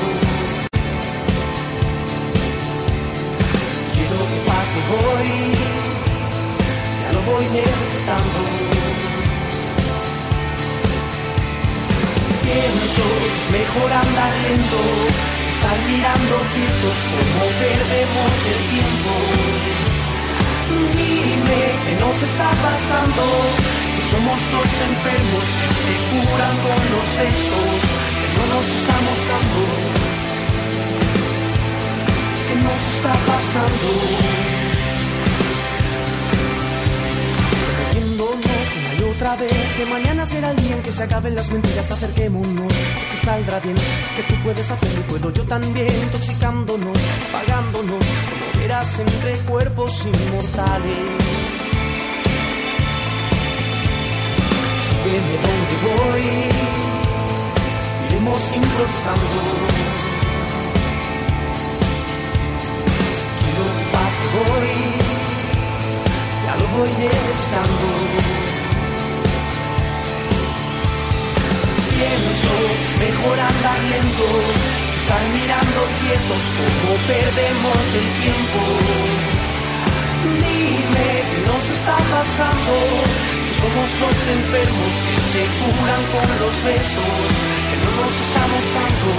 Quiero que pase hoy, voy necesitando. Pienso que es mejor andar lento, estar mirando quietos como perdemos el tiempo. Dime que nos está pasando, que somos dos enfermos que se curan con los besos, que no nos estamos dando. ¿Qué nos está pasando? Otra vez que mañana será el día en que se acaben las mentiras, acerquémonos, sé que saldrá bien, es que tú puedes hacerlo y puedo yo también, intoxicándonos, apagándonos, como verás entre cuerpos inmortales. Sígueme donde voy, iremos improvisando. Quiero que pase hoy, ya lo voy necesitando. Pienso es mejor andar lento, estar mirando quietos como perdemos el tiempo. Dime que nos está pasando, somos dos enfermos que se curan con los besos, que no nos estamos dando.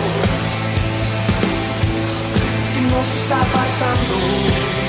¿Qué nos está pasando?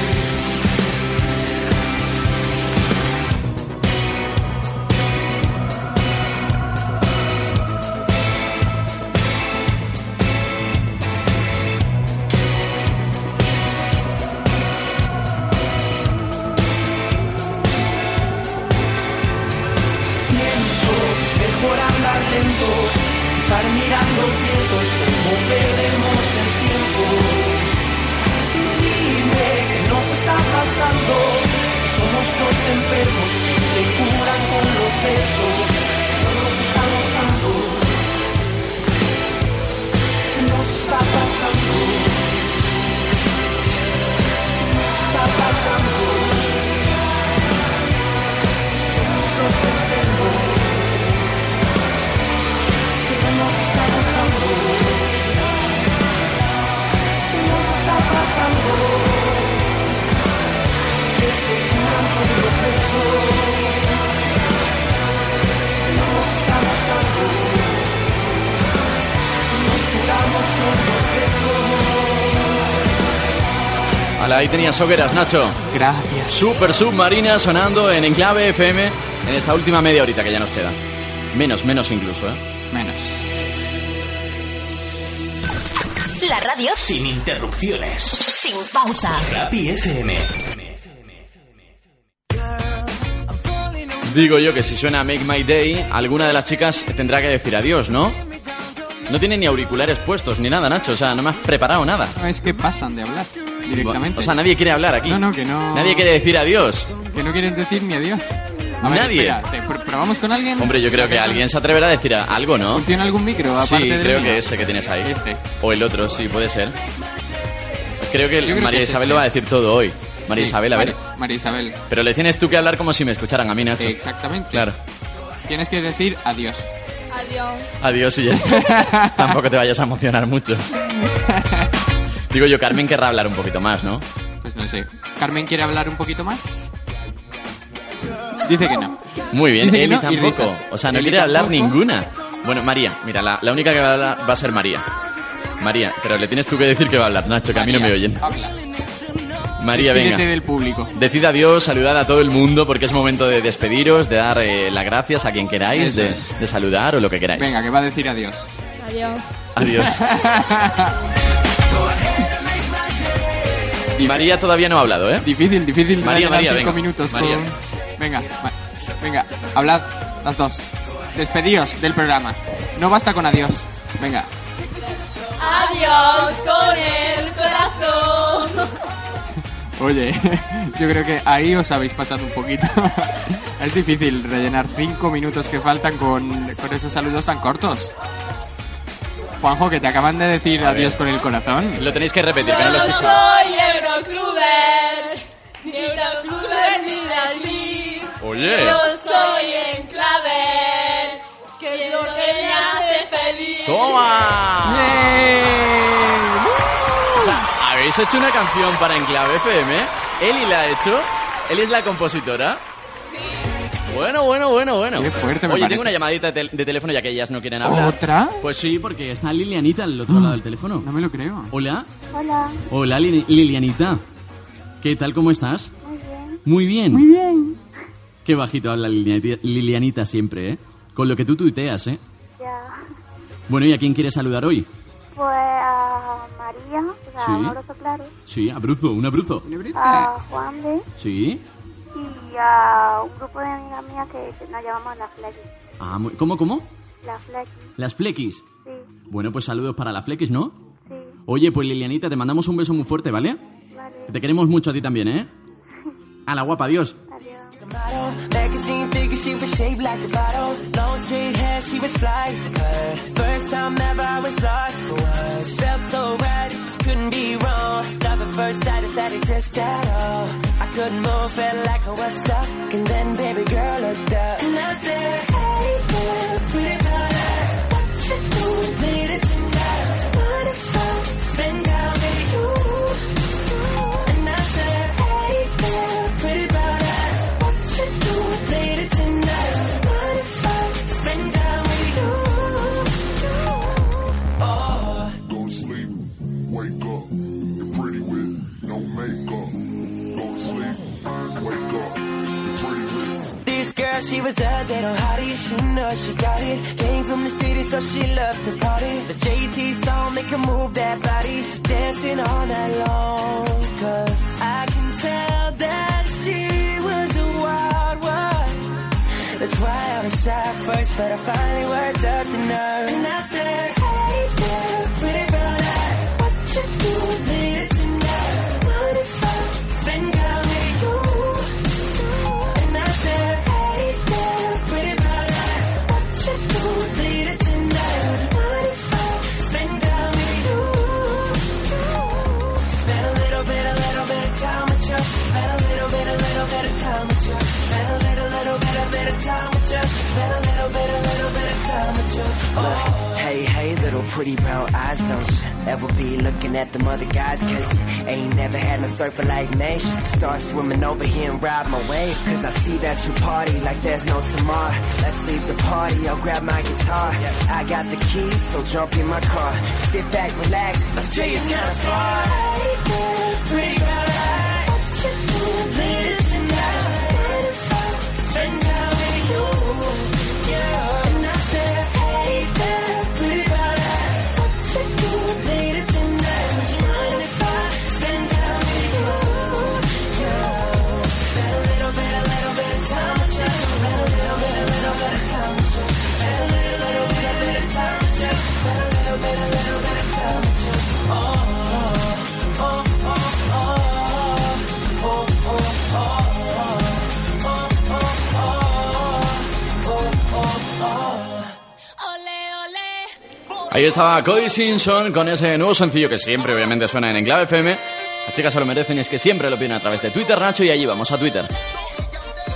Ala, ahí tenías hogueras, Nacho. Gracias. Super Submarina sonando en Enclave FM en esta última media horita que ya nos queda. Menos, menos incluso, ¿eh? Menos. La radio Sin interrupciones. sin pausa. Happy FM. Digo yo que si suena Make My Day, alguna de las chicas tendrá que decir adiós, ¿no? No tiene ni auriculares puestos ni nada, Nacho. O sea, no me has preparado nada. No, es que pasan de hablar directamente. O sea, nadie quiere hablar aquí. No, no, que no. Nadie quiere decir adiós. Que no quieren decir ni adiós. A ver, Nadie. espera, ¿te pr- ¿Probamos con alguien? Hombre, yo creo que alguien se atreverá a decir a- algo, ¿no? ¿Funciona algún micro aparte Sí, creo mío? que ese que tienes ahí. Este. O el otro, sí, puede ser. Creo que creo María que Isabel este. lo va a decir todo hoy. María Sí, Isabel, a ver. María- María Isabel. Pero le tienes tú que hablar como si me escucharan a mí, Nacho. Exactamente. Claro. Tienes que decir adiós. Adiós. Adiós y ya está. Tampoco te vayas a emocionar mucho. Digo yo, Carmen querrá hablar un poquito más, ¿no? Pues no sé. ¿Carmen quiere hablar un poquito más? Dice que no. Muy bien, Dice Eli no, tampoco. O sea, no Eli quiere hablar ninguna. Bueno, María, mira, la, la única que va a hablar va a ser María. María, pero le tienes tú que decir que va a hablar, Nacho, que a mí no me oyen. Habla. María, Despídete venga. del público. Decid adiós, saludad a todo el mundo porque es momento de despediros, de dar eh, las gracias a quien queráis, de, saludar o lo que queráis. Venga, que va a decir adiós. Adiós. Adiós. Y María todavía no ha hablado, ¿eh? Difícil, difícil. María, María, cinco venga. minutos María. con... Venga, ma- venga, hablad las dos. Despedíos del programa. No basta con adiós. Venga. Adiós con el corazón. Oye, yo creo que ahí os habéis pasado un poquito. es difícil rellenar cinco minutos que faltan con, con esos saludos tan cortos. Juanjo, que te acaban de decir A adiós ver. con el corazón. Lo tenéis que repetir, que no lo escuchado. soy Eurocluber, ni Eurocluber ni Dalí. Oye. Yo soy Enclaver, que es lo que me hace feliz. ¡Toma! Sea, habéis hecho una canción para Enclave FM. Eli la ha hecho. Eli es la compositora. Bueno, bueno, bueno, bueno. Qué fuerte me Oye, parece. tengo una llamadita de, tel- de teléfono ya que ellas no quieren hablar. ¿Otra? Pues sí, porque está Lilianita al otro lado del teléfono. No me lo creo. Hola. Hola, Hola, Lili- Lilianita. ¿Qué tal? ¿Cómo estás? muy bien. Muy bien. Muy bien. Qué bajito habla Lilianita, Lilianita siempre, ¿eh? Con lo que tú tuiteas, ¿eh? Ya. Bueno, ¿y a quién quieres saludar hoy? Pues a María, o sea, Sí. un abrazo claro. Sí, a Bruzo, un abruzo. A Juan de Sí. y a un grupo de amigas mías que nos llamamos la Flecky. Ah, muy- ¿Cómo, cómo? La Flecky, Las flequis. sí, Bueno, pues saludos para las flequis, ¿no? sí. Oye, pues Lilianita, te mandamos un beso muy fuerte, ¿vale? Vale. Te queremos mucho a ti también, ¿eh? A la guapa, adiós. Figure, she was shaped like a bottle. Long straight hair, she was fly as a bird. First time ever, I was lost for words. Felt so right, it just couldn't be wrong. Love at first sight, if that exists at all. I couldn't move, felt like I was stuck. And then, baby girl looked up. And I said, Hey, girl, pretty badass. She was a little hottie. She know she got it. Came from the city, so she loved to party. The JT song make her move that body. She's dancing all night long. Cause I can tell that she was a wild one. That's why I was shy first, but I finally worked up the nerve. And I said, Hey, girl, pretty brown eyes. What you doing Oh. Hey, hey, little pretty brown eyes, don't ever be looking at them other guys, cause ain't never had no surfer like me. Start swimming over here and ride my wave, cause I see that you party like there's no tomorrow. Let's leave the party, I'll grab my guitar. I got the keys, so jump in my car. Sit back, relax, Australia's kinda far. Hey, Ahí estaba Cody Simpson con ese nuevo sencillo que siempre, obviamente, suena en Enclave FM. Las chicas se lo merecen es que siempre lo piden a través de Twitter, Nacho, y allí vamos a Twitter.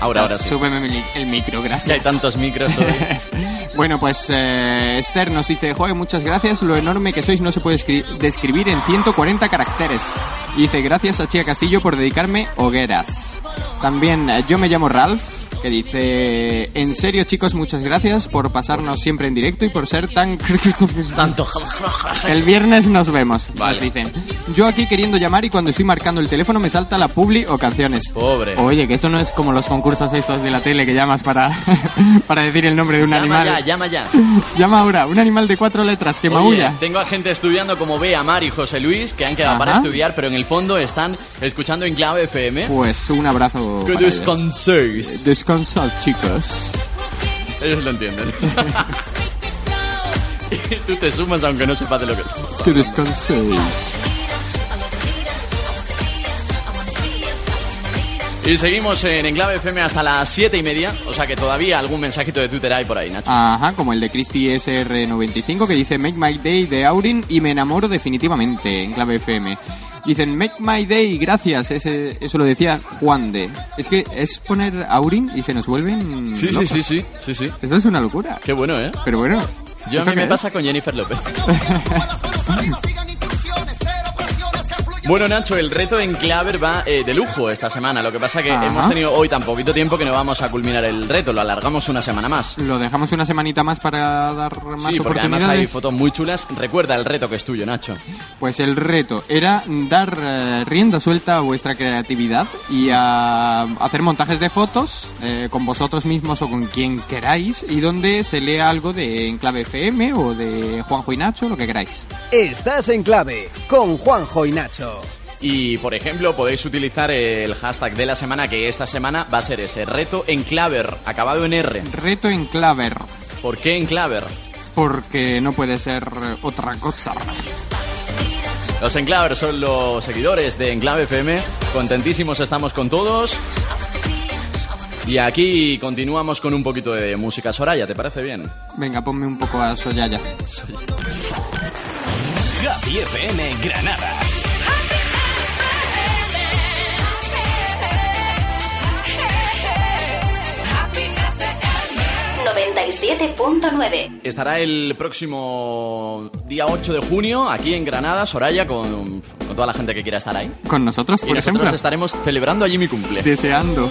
Ahora, ahora sí. Súbeme el, micro, gracias. Que hay tantos micros hoy. Bueno, pues eh, Esther nos dice, joder, muchas gracias, lo enorme que sois no se puede escri- describir en 140 caracteres. Y dice, gracias a Chía Castillo por dedicarme hogueras. También eh, yo me llamo Ralph, que dice, en serio chicos, muchas gracias por pasarnos siempre en directo y por ser tan... Tanto... El viernes nos vemos, Vale. nos dicen. Yo aquí queriendo llamar y cuando estoy marcando el teléfono me salta la publi o canciones. Pobre. Oye, que esto no es como los concursos estos de la tele que llamas para, para decir el nombre de un Llama animal. ya, llama ya. Llama ahora, un animal de cuatro letras que Oye, maulla. tengo a gente estudiando como Bea, Mar y José Luis que han quedado para Ajá. estudiar, pero en el fondo están escuchando en clave FM. Pues un abrazo. Que para ellos. Descansad, chicos. Ellos lo entienden. y tú te sumas aunque no sepas de lo que estamos Que descanséis. Y seguimos en Enclave FM hasta las 7 y media. O sea que todavía algún mensajito de Twitter hay por ahí, Nacho. Ajá, como el de Christy SR95 que dice Make My Day de Aurin y me enamoro definitivamente en clave FM. Dicen Make My Day, gracias. Ese, eso lo decía Juan de. Es que es poner Aurin y se nos vuelven. Sí, sí, locos. sí, sí, sí, sí. Esto es una locura. Qué bueno, ¿eh? Pero bueno. Yo a ¿esto mí me es? pasa con Jennifer López. Bueno, Nacho, el reto en Claver va eh, de lujo esta semana. Lo que pasa que Ajá. hemos tenido hoy tan poquito tiempo que no vamos a culminar el reto. Lo alargamos una semana más. Lo dejamos una semanita más para dar más Sí, porque además hay fotos muy chulas. Recuerda el reto que es tuyo, Nacho. Pues el reto era dar eh, rienda suelta a vuestra creatividad y a hacer montajes de fotos eh, con vosotros mismos o con quien queráis y donde se lea algo de Enclave FM o de Juanjo y Nacho, lo que queráis. Estás en clave con Juanjo y Nacho. Y, por ejemplo, podéis utilizar el hashtag de la semana, que esta semana va a ser ese reto en Claver, acabado en R. Reto en Claver. ¿Por qué en Claver? Porque no puede ser otra cosa. Los Enclaver son los seguidores de Enclave FM. Contentísimos estamos con todos. Y aquí continuamos con un poquito de música Soraya, ¿te parece bien? Venga, ponme un poco a Soyaya. Happy FM Granada. 97.9. Estará el próximo día 8 de junio aquí en Granada, Soraya, con, con toda la gente que quiera estar ahí. Con nosotros, Y por nosotros ejemplo. estaremos celebrando allí mi cumple. Deseando.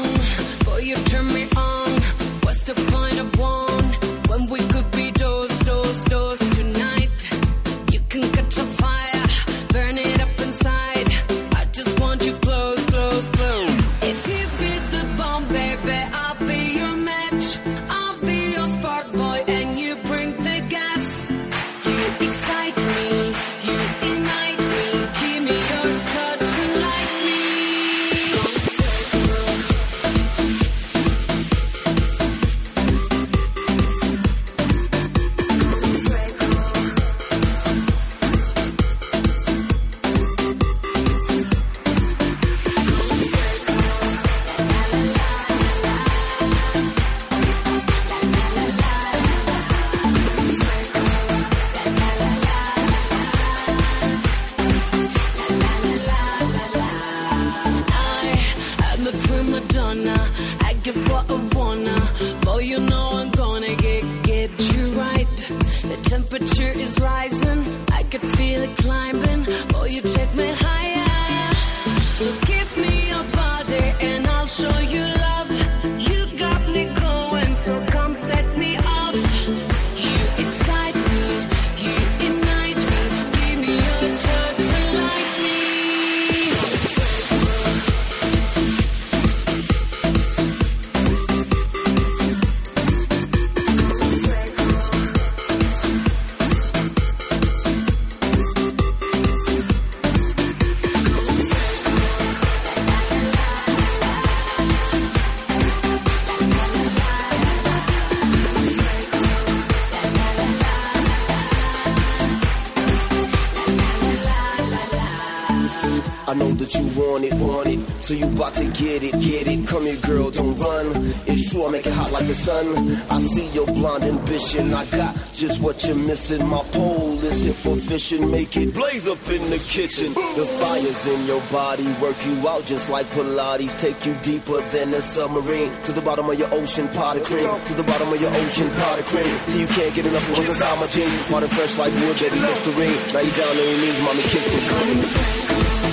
So you about to get it, get it. Come here, girl, don't run. It's true, I make it hot like the sun. I see your blonde ambition. I got just what you're missing. My pole is here for fishing. Make it blaze up in the kitchen. The fire's in your body, work you out just like Pilates. Take you deeper than a submarine. To the bottom of your ocean, pot of cream. To the bottom of your ocean, pot of cream. Till you can't get enough of what's inside my jeans. Water fresh like wood, baby, Listerine. Now you down on your knees, mommy, kiss the green.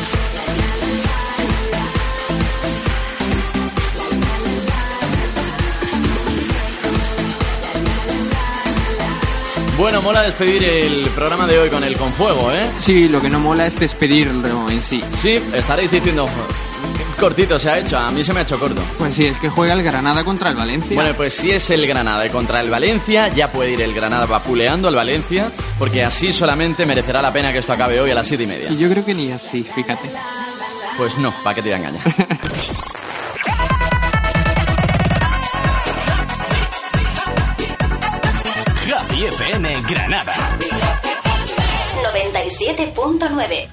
Bueno, mola despedir el programa de hoy con el Confuego, ¿eh? Sí, lo que no mola es despedirlo en sí. Sí, estaréis diciendo, "Qué cortito se ha hecho, a mí se me ha hecho corto. Pues sí, es que juega el Granada contra el Valencia. Bueno, pues si es el Granada y contra el Valencia, ya puede ir el Granada vapuleando al Valencia, porque así solamente merecerá la pena que esto acabe hoy a las siete y media. Y yo creo que ni así, fíjate. Pues no, ¿para qué te voy a engañar? Granada. 97.9.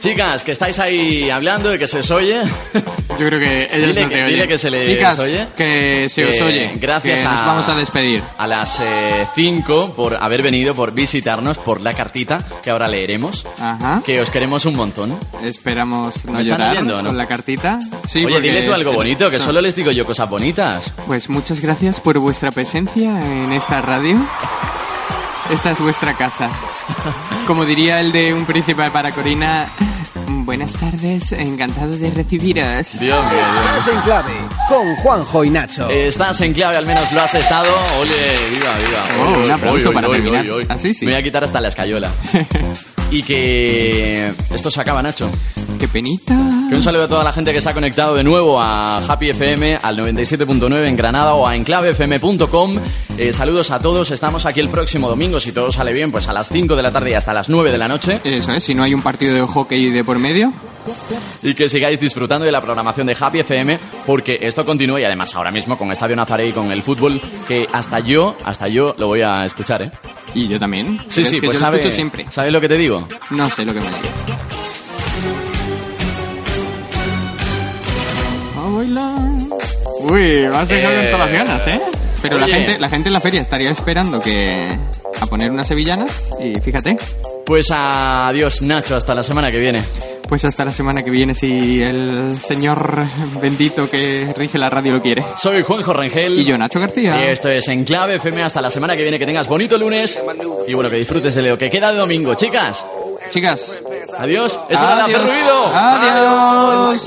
Chicas, que estáis ahí hablando y que se os oye, Yo creo que ellas Dile no que- te dile que se les Chicas, oye. que se os oye. Gracias que a, nos vamos a despedir. A las 5 por haber venido, por visitarnos, por la cartita que ahora leeremos. Ajá. Que os queremos un montón. Esperamos no ¿Me están llorar oyendo o no? con la cartita. Sí, Oye, dile tú algo bonito, que son- solo les digo yo cosas bonitas. Pues muchas gracias por vuestra presencia en esta radio. Esta es vuestra casa. Como diría el de Un Príncipe para Corina, buenas tardes, encantado de recibiros. Dios mío, Estás en clave con Juanjo y Nacho. Estás en clave, al menos lo has estado. Ole, viva, viva. Oh, un aplauso oy, para oy, terminar. Así sí. Me voy a quitar hasta la escayola. y que esto se acaba, Nacho. Qué penita. Que un saludo a toda la gente que se ha conectado de nuevo a Happy FM, al 97.9 en Granada o a enclavefm.com. Eh, saludos a todos, estamos aquí el próximo domingo, si todo sale bien, pues a las 5 de la tarde y hasta las 9 de la noche. Eso es, si no hay un partido de hockey de por medio. Y que sigáis disfrutando de la programación de Happy FM, porque esto continúa y además ahora mismo con Estadio Nazaré y con el fútbol, que hasta yo, hasta yo lo voy a escuchar, ¿eh? Y yo también. Sí, sí, pues yo lo sabe, escucho siempre. ¿sabes lo que te digo? No sé lo que me diga. Uy, vas dejando Eh, todas las ganas, ¿eh? Pero la gente, la gente en la feria estaría esperando que a poner unas sevillanas y fíjate. Pues adiós, Nacho, hasta la semana que viene. Pues hasta la semana que viene si el señor bendito que rige la radio lo quiere. Soy Juanjo Rengel. Y yo, Nacho García. Y esto es Enclave FM hasta la semana que viene. Que tengas bonito lunes. Y bueno, que disfrutes de lo que queda de domingo. Chicas. Chicas. Adiós. Eso va a hacer Adiós. ruido. Adiós.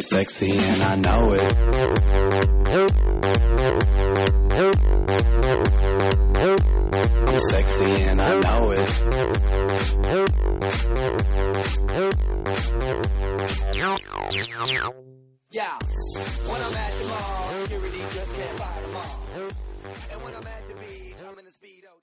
I'm sexy and I know it. I'm sexy and I know it. Yeah, when I'm at the mall, security just can't fight them all. And when I'm at the beach, I'm in a speedo.